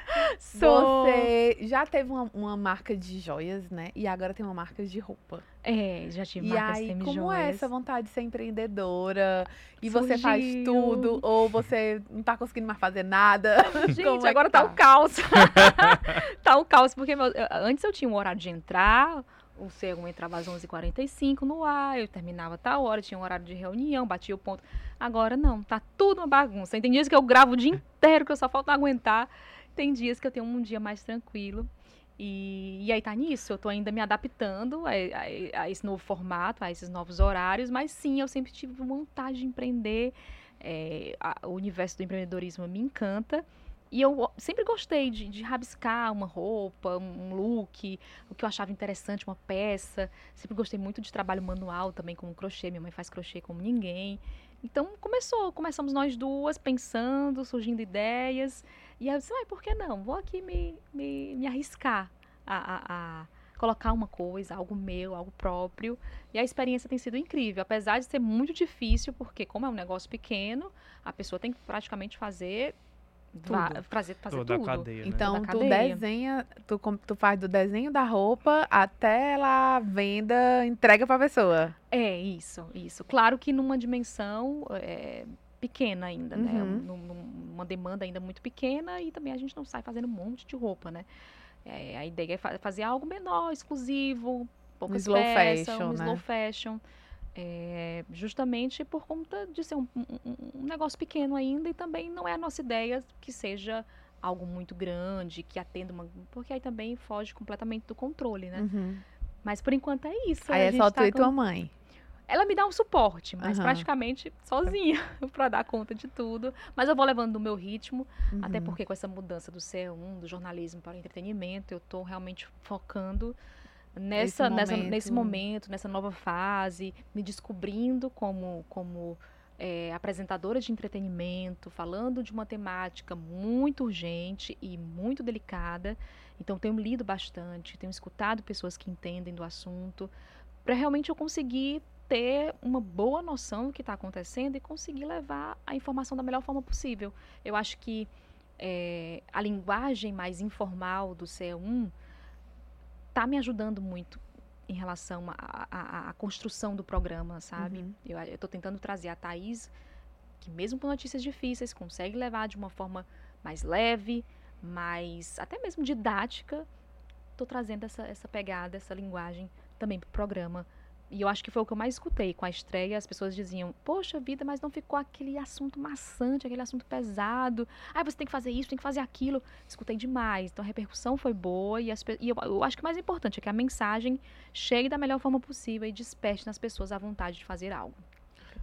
Você já teve uma, uma marca de joias, né? E agora tem uma marca de roupa. É, já tive E marcas aí, como é essa vontade de ser empreendedora? E você faz Surgiu. tudo? Ou você não tá conseguindo mais fazer nada? Gente, Como é agora tá? tá? o caos. tá o caos, porque meu- eu- antes eu tinha um horário de entrar, o C1 entrava às 11h45 no ar, eu terminava tal hora, tinha um horário de reunião, batia o ponto. Agora não, tá tudo uma bagunça. Tem dias que eu gravo o dia inteiro, que eu só falta aguentar. Tem dias que eu tenho um dia mais tranquilo. E, e aí tá nisso, eu tô ainda me adaptando a, a- a esse novo formato, a esses novos horários, mas sim, eu sempre tive vontade de empreender. é, a- o universo do empreendedorismo me encanta. E eu sempre gostei de, de rabiscar uma roupa, um look, o que eu achava interessante, uma peça. Sempre gostei muito de trabalho manual também, como crochê. Minha mãe faz crochê como ninguém. Então começou, começamos nós duas pensando, surgindo ideias. E aí eu disse, ai, por que não? Vou aqui me, me, me arriscar a, a, a colocar uma coisa, algo meu, algo próprio. E a experiência tem sido incrível, apesar de ser muito difícil, porque como é um negócio pequeno, a pessoa tem que praticamente fazer Tudo. fazer, fazer Toda a tudo. cadeia, né? Então, Da tu cadeia. desenha, tu, tu faz do desenho da roupa até ela venda, entrega pra pessoa. É, isso, isso. Claro que numa dimensão é, pequena ainda, né? Uhum. Num- num- Uma demanda ainda muito pequena e também a gente não sai fazendo um monte de roupa, né? É, a ideia é fa- fazer algo menor, exclusivo, poucas slow peças, fashion, um né? slow fashion. é, justamente por conta de ser um, um- um negócio pequeno ainda e também não é a nossa ideia que seja algo muito grande, que atenda uma... Porque aí também foge completamente do controle, né? Uhum. Mas por enquanto é isso. Aí é só tu tá e com- tua mãe. Ela me dá um suporte, mas Aham. praticamente sozinha para dar conta de tudo. Mas eu vou levando no meu ritmo, até Uhum. porque com essa mudança do C1, do jornalismo para o entretenimento, eu tô realmente focando nessa, nessa momento. nesse momento, nessa nova fase, me descobrindo como como é, apresentadora de entretenimento, falando de uma temática muito urgente e muito delicada. Então tenho lido bastante, tenho escutado pessoas que entendem do assunto, para realmente eu conseguir ter uma boa noção do que está acontecendo e conseguir levar a informação da melhor forma possível. Eu acho que é, a linguagem mais informal do C1 está me ajudando muito em relação à- construção do programa, sabe? Uhum. Eu estou tentando trazer a Thaís, que mesmo com notícias difíceis, consegue levar de uma forma mais leve, mais até mesmo didática. Estou trazendo essa, essa pegada, essa linguagem também para o programa. E eu acho que foi o que eu mais escutei com a estreia. As pessoas diziam: Poxa vida, mas não ficou aquele assunto maçante, aquele assunto pesado. Ah, você tem que fazer isso, tem que fazer aquilo. Escutei demais. Então a repercussão foi boa. E, as e eu, eu acho que o mais importante é que a mensagem chegue da melhor forma possível e desperte nas pessoas a vontade de fazer algo.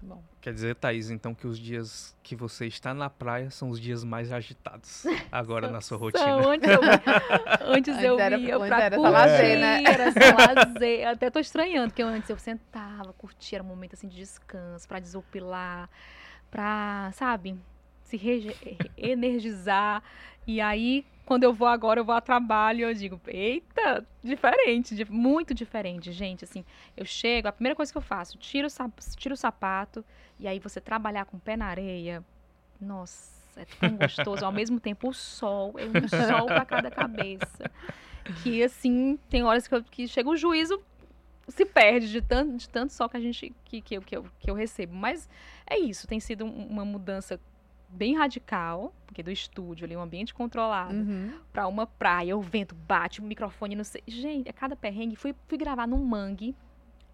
Bom. Quer dizer, Thaís, então que os dias que você está na praia são os dias mais agitados agora na sua rotina. São, antes eu, antes eu era- ia pra era curtir, lazer, né? era lazer. Eu Até tô estranhando, porque antes eu sentava, curtia, era um momento assim de descanso, pra desopilar, pra, sabe, se energizar. E aí, quando eu vou agora, eu vou a trabalho, eu digo, eita, diferente, di- muito diferente, gente, assim, eu chego, a primeira coisa que eu faço, tiro tiro o sapato, e aí você trabalhar com o pé na areia, nossa, é tão gostoso, ao mesmo tempo o sol, é um sol pra cada cabeça, que assim, tem horas que, eu, que chega o juízo, se perde de tanto, de tanto sol que a gente, que, que, eu, que, eu, que eu recebo, mas é isso, tem sido um- uma mudança bem radical, porque do estúdio ali, um ambiente controlado, Uhum. pra uma praia, o vento bate, o microfone não sei. Gente, é cada perrengue. Fui, fui gravar num mangue,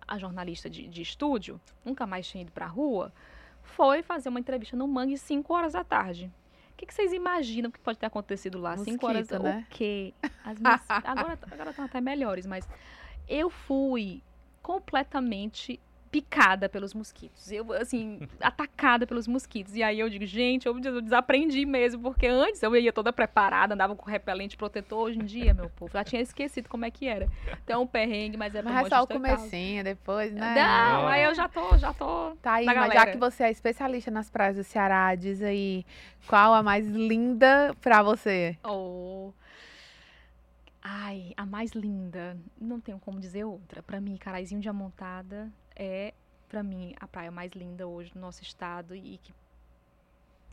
a jornalista de, de estúdio, nunca mais tinha ido pra rua, foi fazer uma entrevista no mangue 5 horas da tarde. que, que vocês imaginam que pode ter acontecido lá? Cinco horas. Mosquito, né? O quê? As minhas- agora agora estão até melhores, mas eu fui completamente picada pelos mosquitos. Eu, assim, atacada pelos mosquitos. E aí eu digo, gente, eu des- eu desaprendi mesmo, porque antes eu ia toda preparada, andava com repelente protetor. Hoje em dia, meu povo, já tinha esquecido como é que era. Então, um perrengue, mas é Mas é só o comecinho, depois, né? Não, aí eu já tô, já tô. Tá aí, na mas já que você é especialista nas praias do Ceará, diz aí qual a mais linda pra você? Oh. Ai, a mais linda. Não tenho como dizer outra. Pra mim, Caraizinho de Amontada é, pra mim, a praia mais linda hoje do nosso estado e que,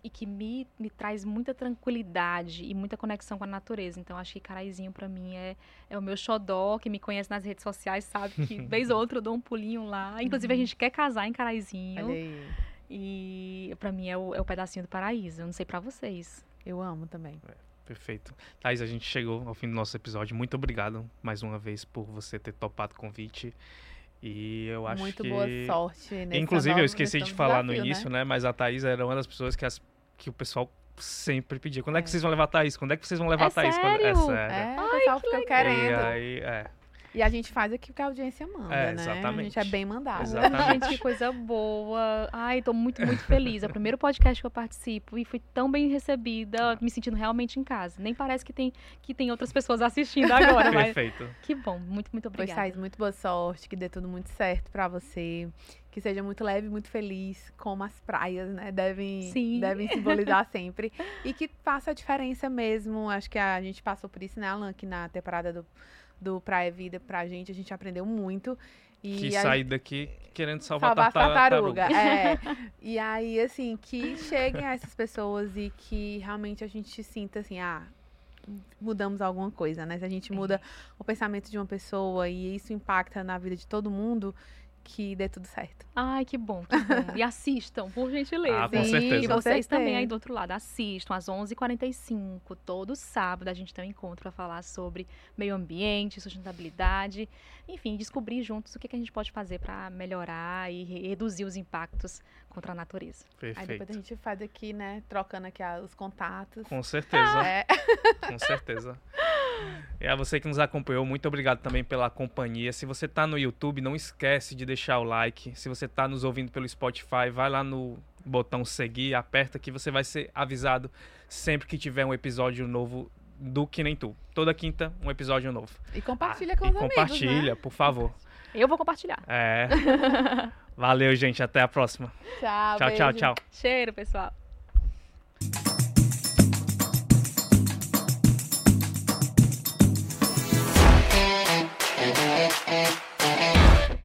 e que me, me traz muita tranquilidade e muita conexão com a natureza. Então, acho que Caraizinho, pra mim, é, é o meu xodó. Quem me conhece nas redes sociais sabe que, vez ou outra, eu dou um pulinho lá. Inclusive, a gente quer casar em Caraizinho. Olha aí. E pra mim é o, é o pedacinho do paraíso. Eu não sei pra vocês. Eu amo também. Perfeito. Thaís, a gente chegou ao fim do nosso episódio. Muito obrigado mais uma vez por você ter topado o convite. E eu acho Muito que. boa sorte. nessa Inclusive, eu esqueci nesse de falar no desafio, né? início, né? Mas a Thaís era uma das pessoas que, as- que o pessoal sempre pedia. Quando é, que É. vocês vão levar a Thaís? Quando é que vocês vão levar É a Thaís? Quando... É sério? sério. É, o pessoal fica E querendo. aí, é. E a gente faz aqui porque a audiência manda, É, né? A exatamente. gente é bem mandado. Exatamente. Gente, que coisa boa. Ai, tô muito, muito feliz. É o primeiro podcast que eu participo e fui tão bem recebida, me sentindo realmente em casa. Nem parece que tem, que tem outras pessoas assistindo agora, mas Perfeito. que bom. Muito, muito Pois, obrigada. Thaís, muito boa sorte, que dê tudo muito certo pra você. Que seja muito leve muito feliz, como as praias, né? Devem, Sim. devem simbolizar sempre. E que faça a diferença mesmo. Acho que a gente passou por isso, né, Alan? Que na temporada do, do Praia Vida pra gente, a gente aprendeu muito. E Que sair daqui querendo salvar, salvar tartaruga. tartaruga. É. E aí, assim, que cheguem a essas pessoas e que realmente a gente sinta assim, ah, mudamos alguma coisa, né? Se a gente muda o pensamento de uma pessoa e isso impacta na vida de todo mundo, que dê tudo certo. Ai, que bom, que bom. E assistam, por gentileza. Ah, com Sim, certeza. E vocês também aí do outro lado, assistam às 11h45, todo sábado a gente tem um encontro para falar sobre meio ambiente, sustentabilidade, enfim, descobrir juntos o que, que a gente pode fazer para melhorar e re- reduzir os impactos contra a natureza. Aí depois a Perfeito. gente faz aqui, né, trocando aqui os contatos. Com certeza. É, Com certeza. E a você que nos acompanhou, muito obrigado também pela companhia. Se você tá no YouTube, não esquece de deixar o like. Se você tá nos ouvindo pelo Spotify, vai lá no botão seguir, aperta que você vai ser avisado sempre que tiver um episódio novo do Que Nem Tu. Toda quinta, um episódio novo. e compartilha Ah, com e os amigos, compartilha, né? por favor. Eu vou compartilhar. É. Valeu, gente. Até a próxima. Tchau, Tchau, tchau, beijo. tchau. Cheiro, pessoal.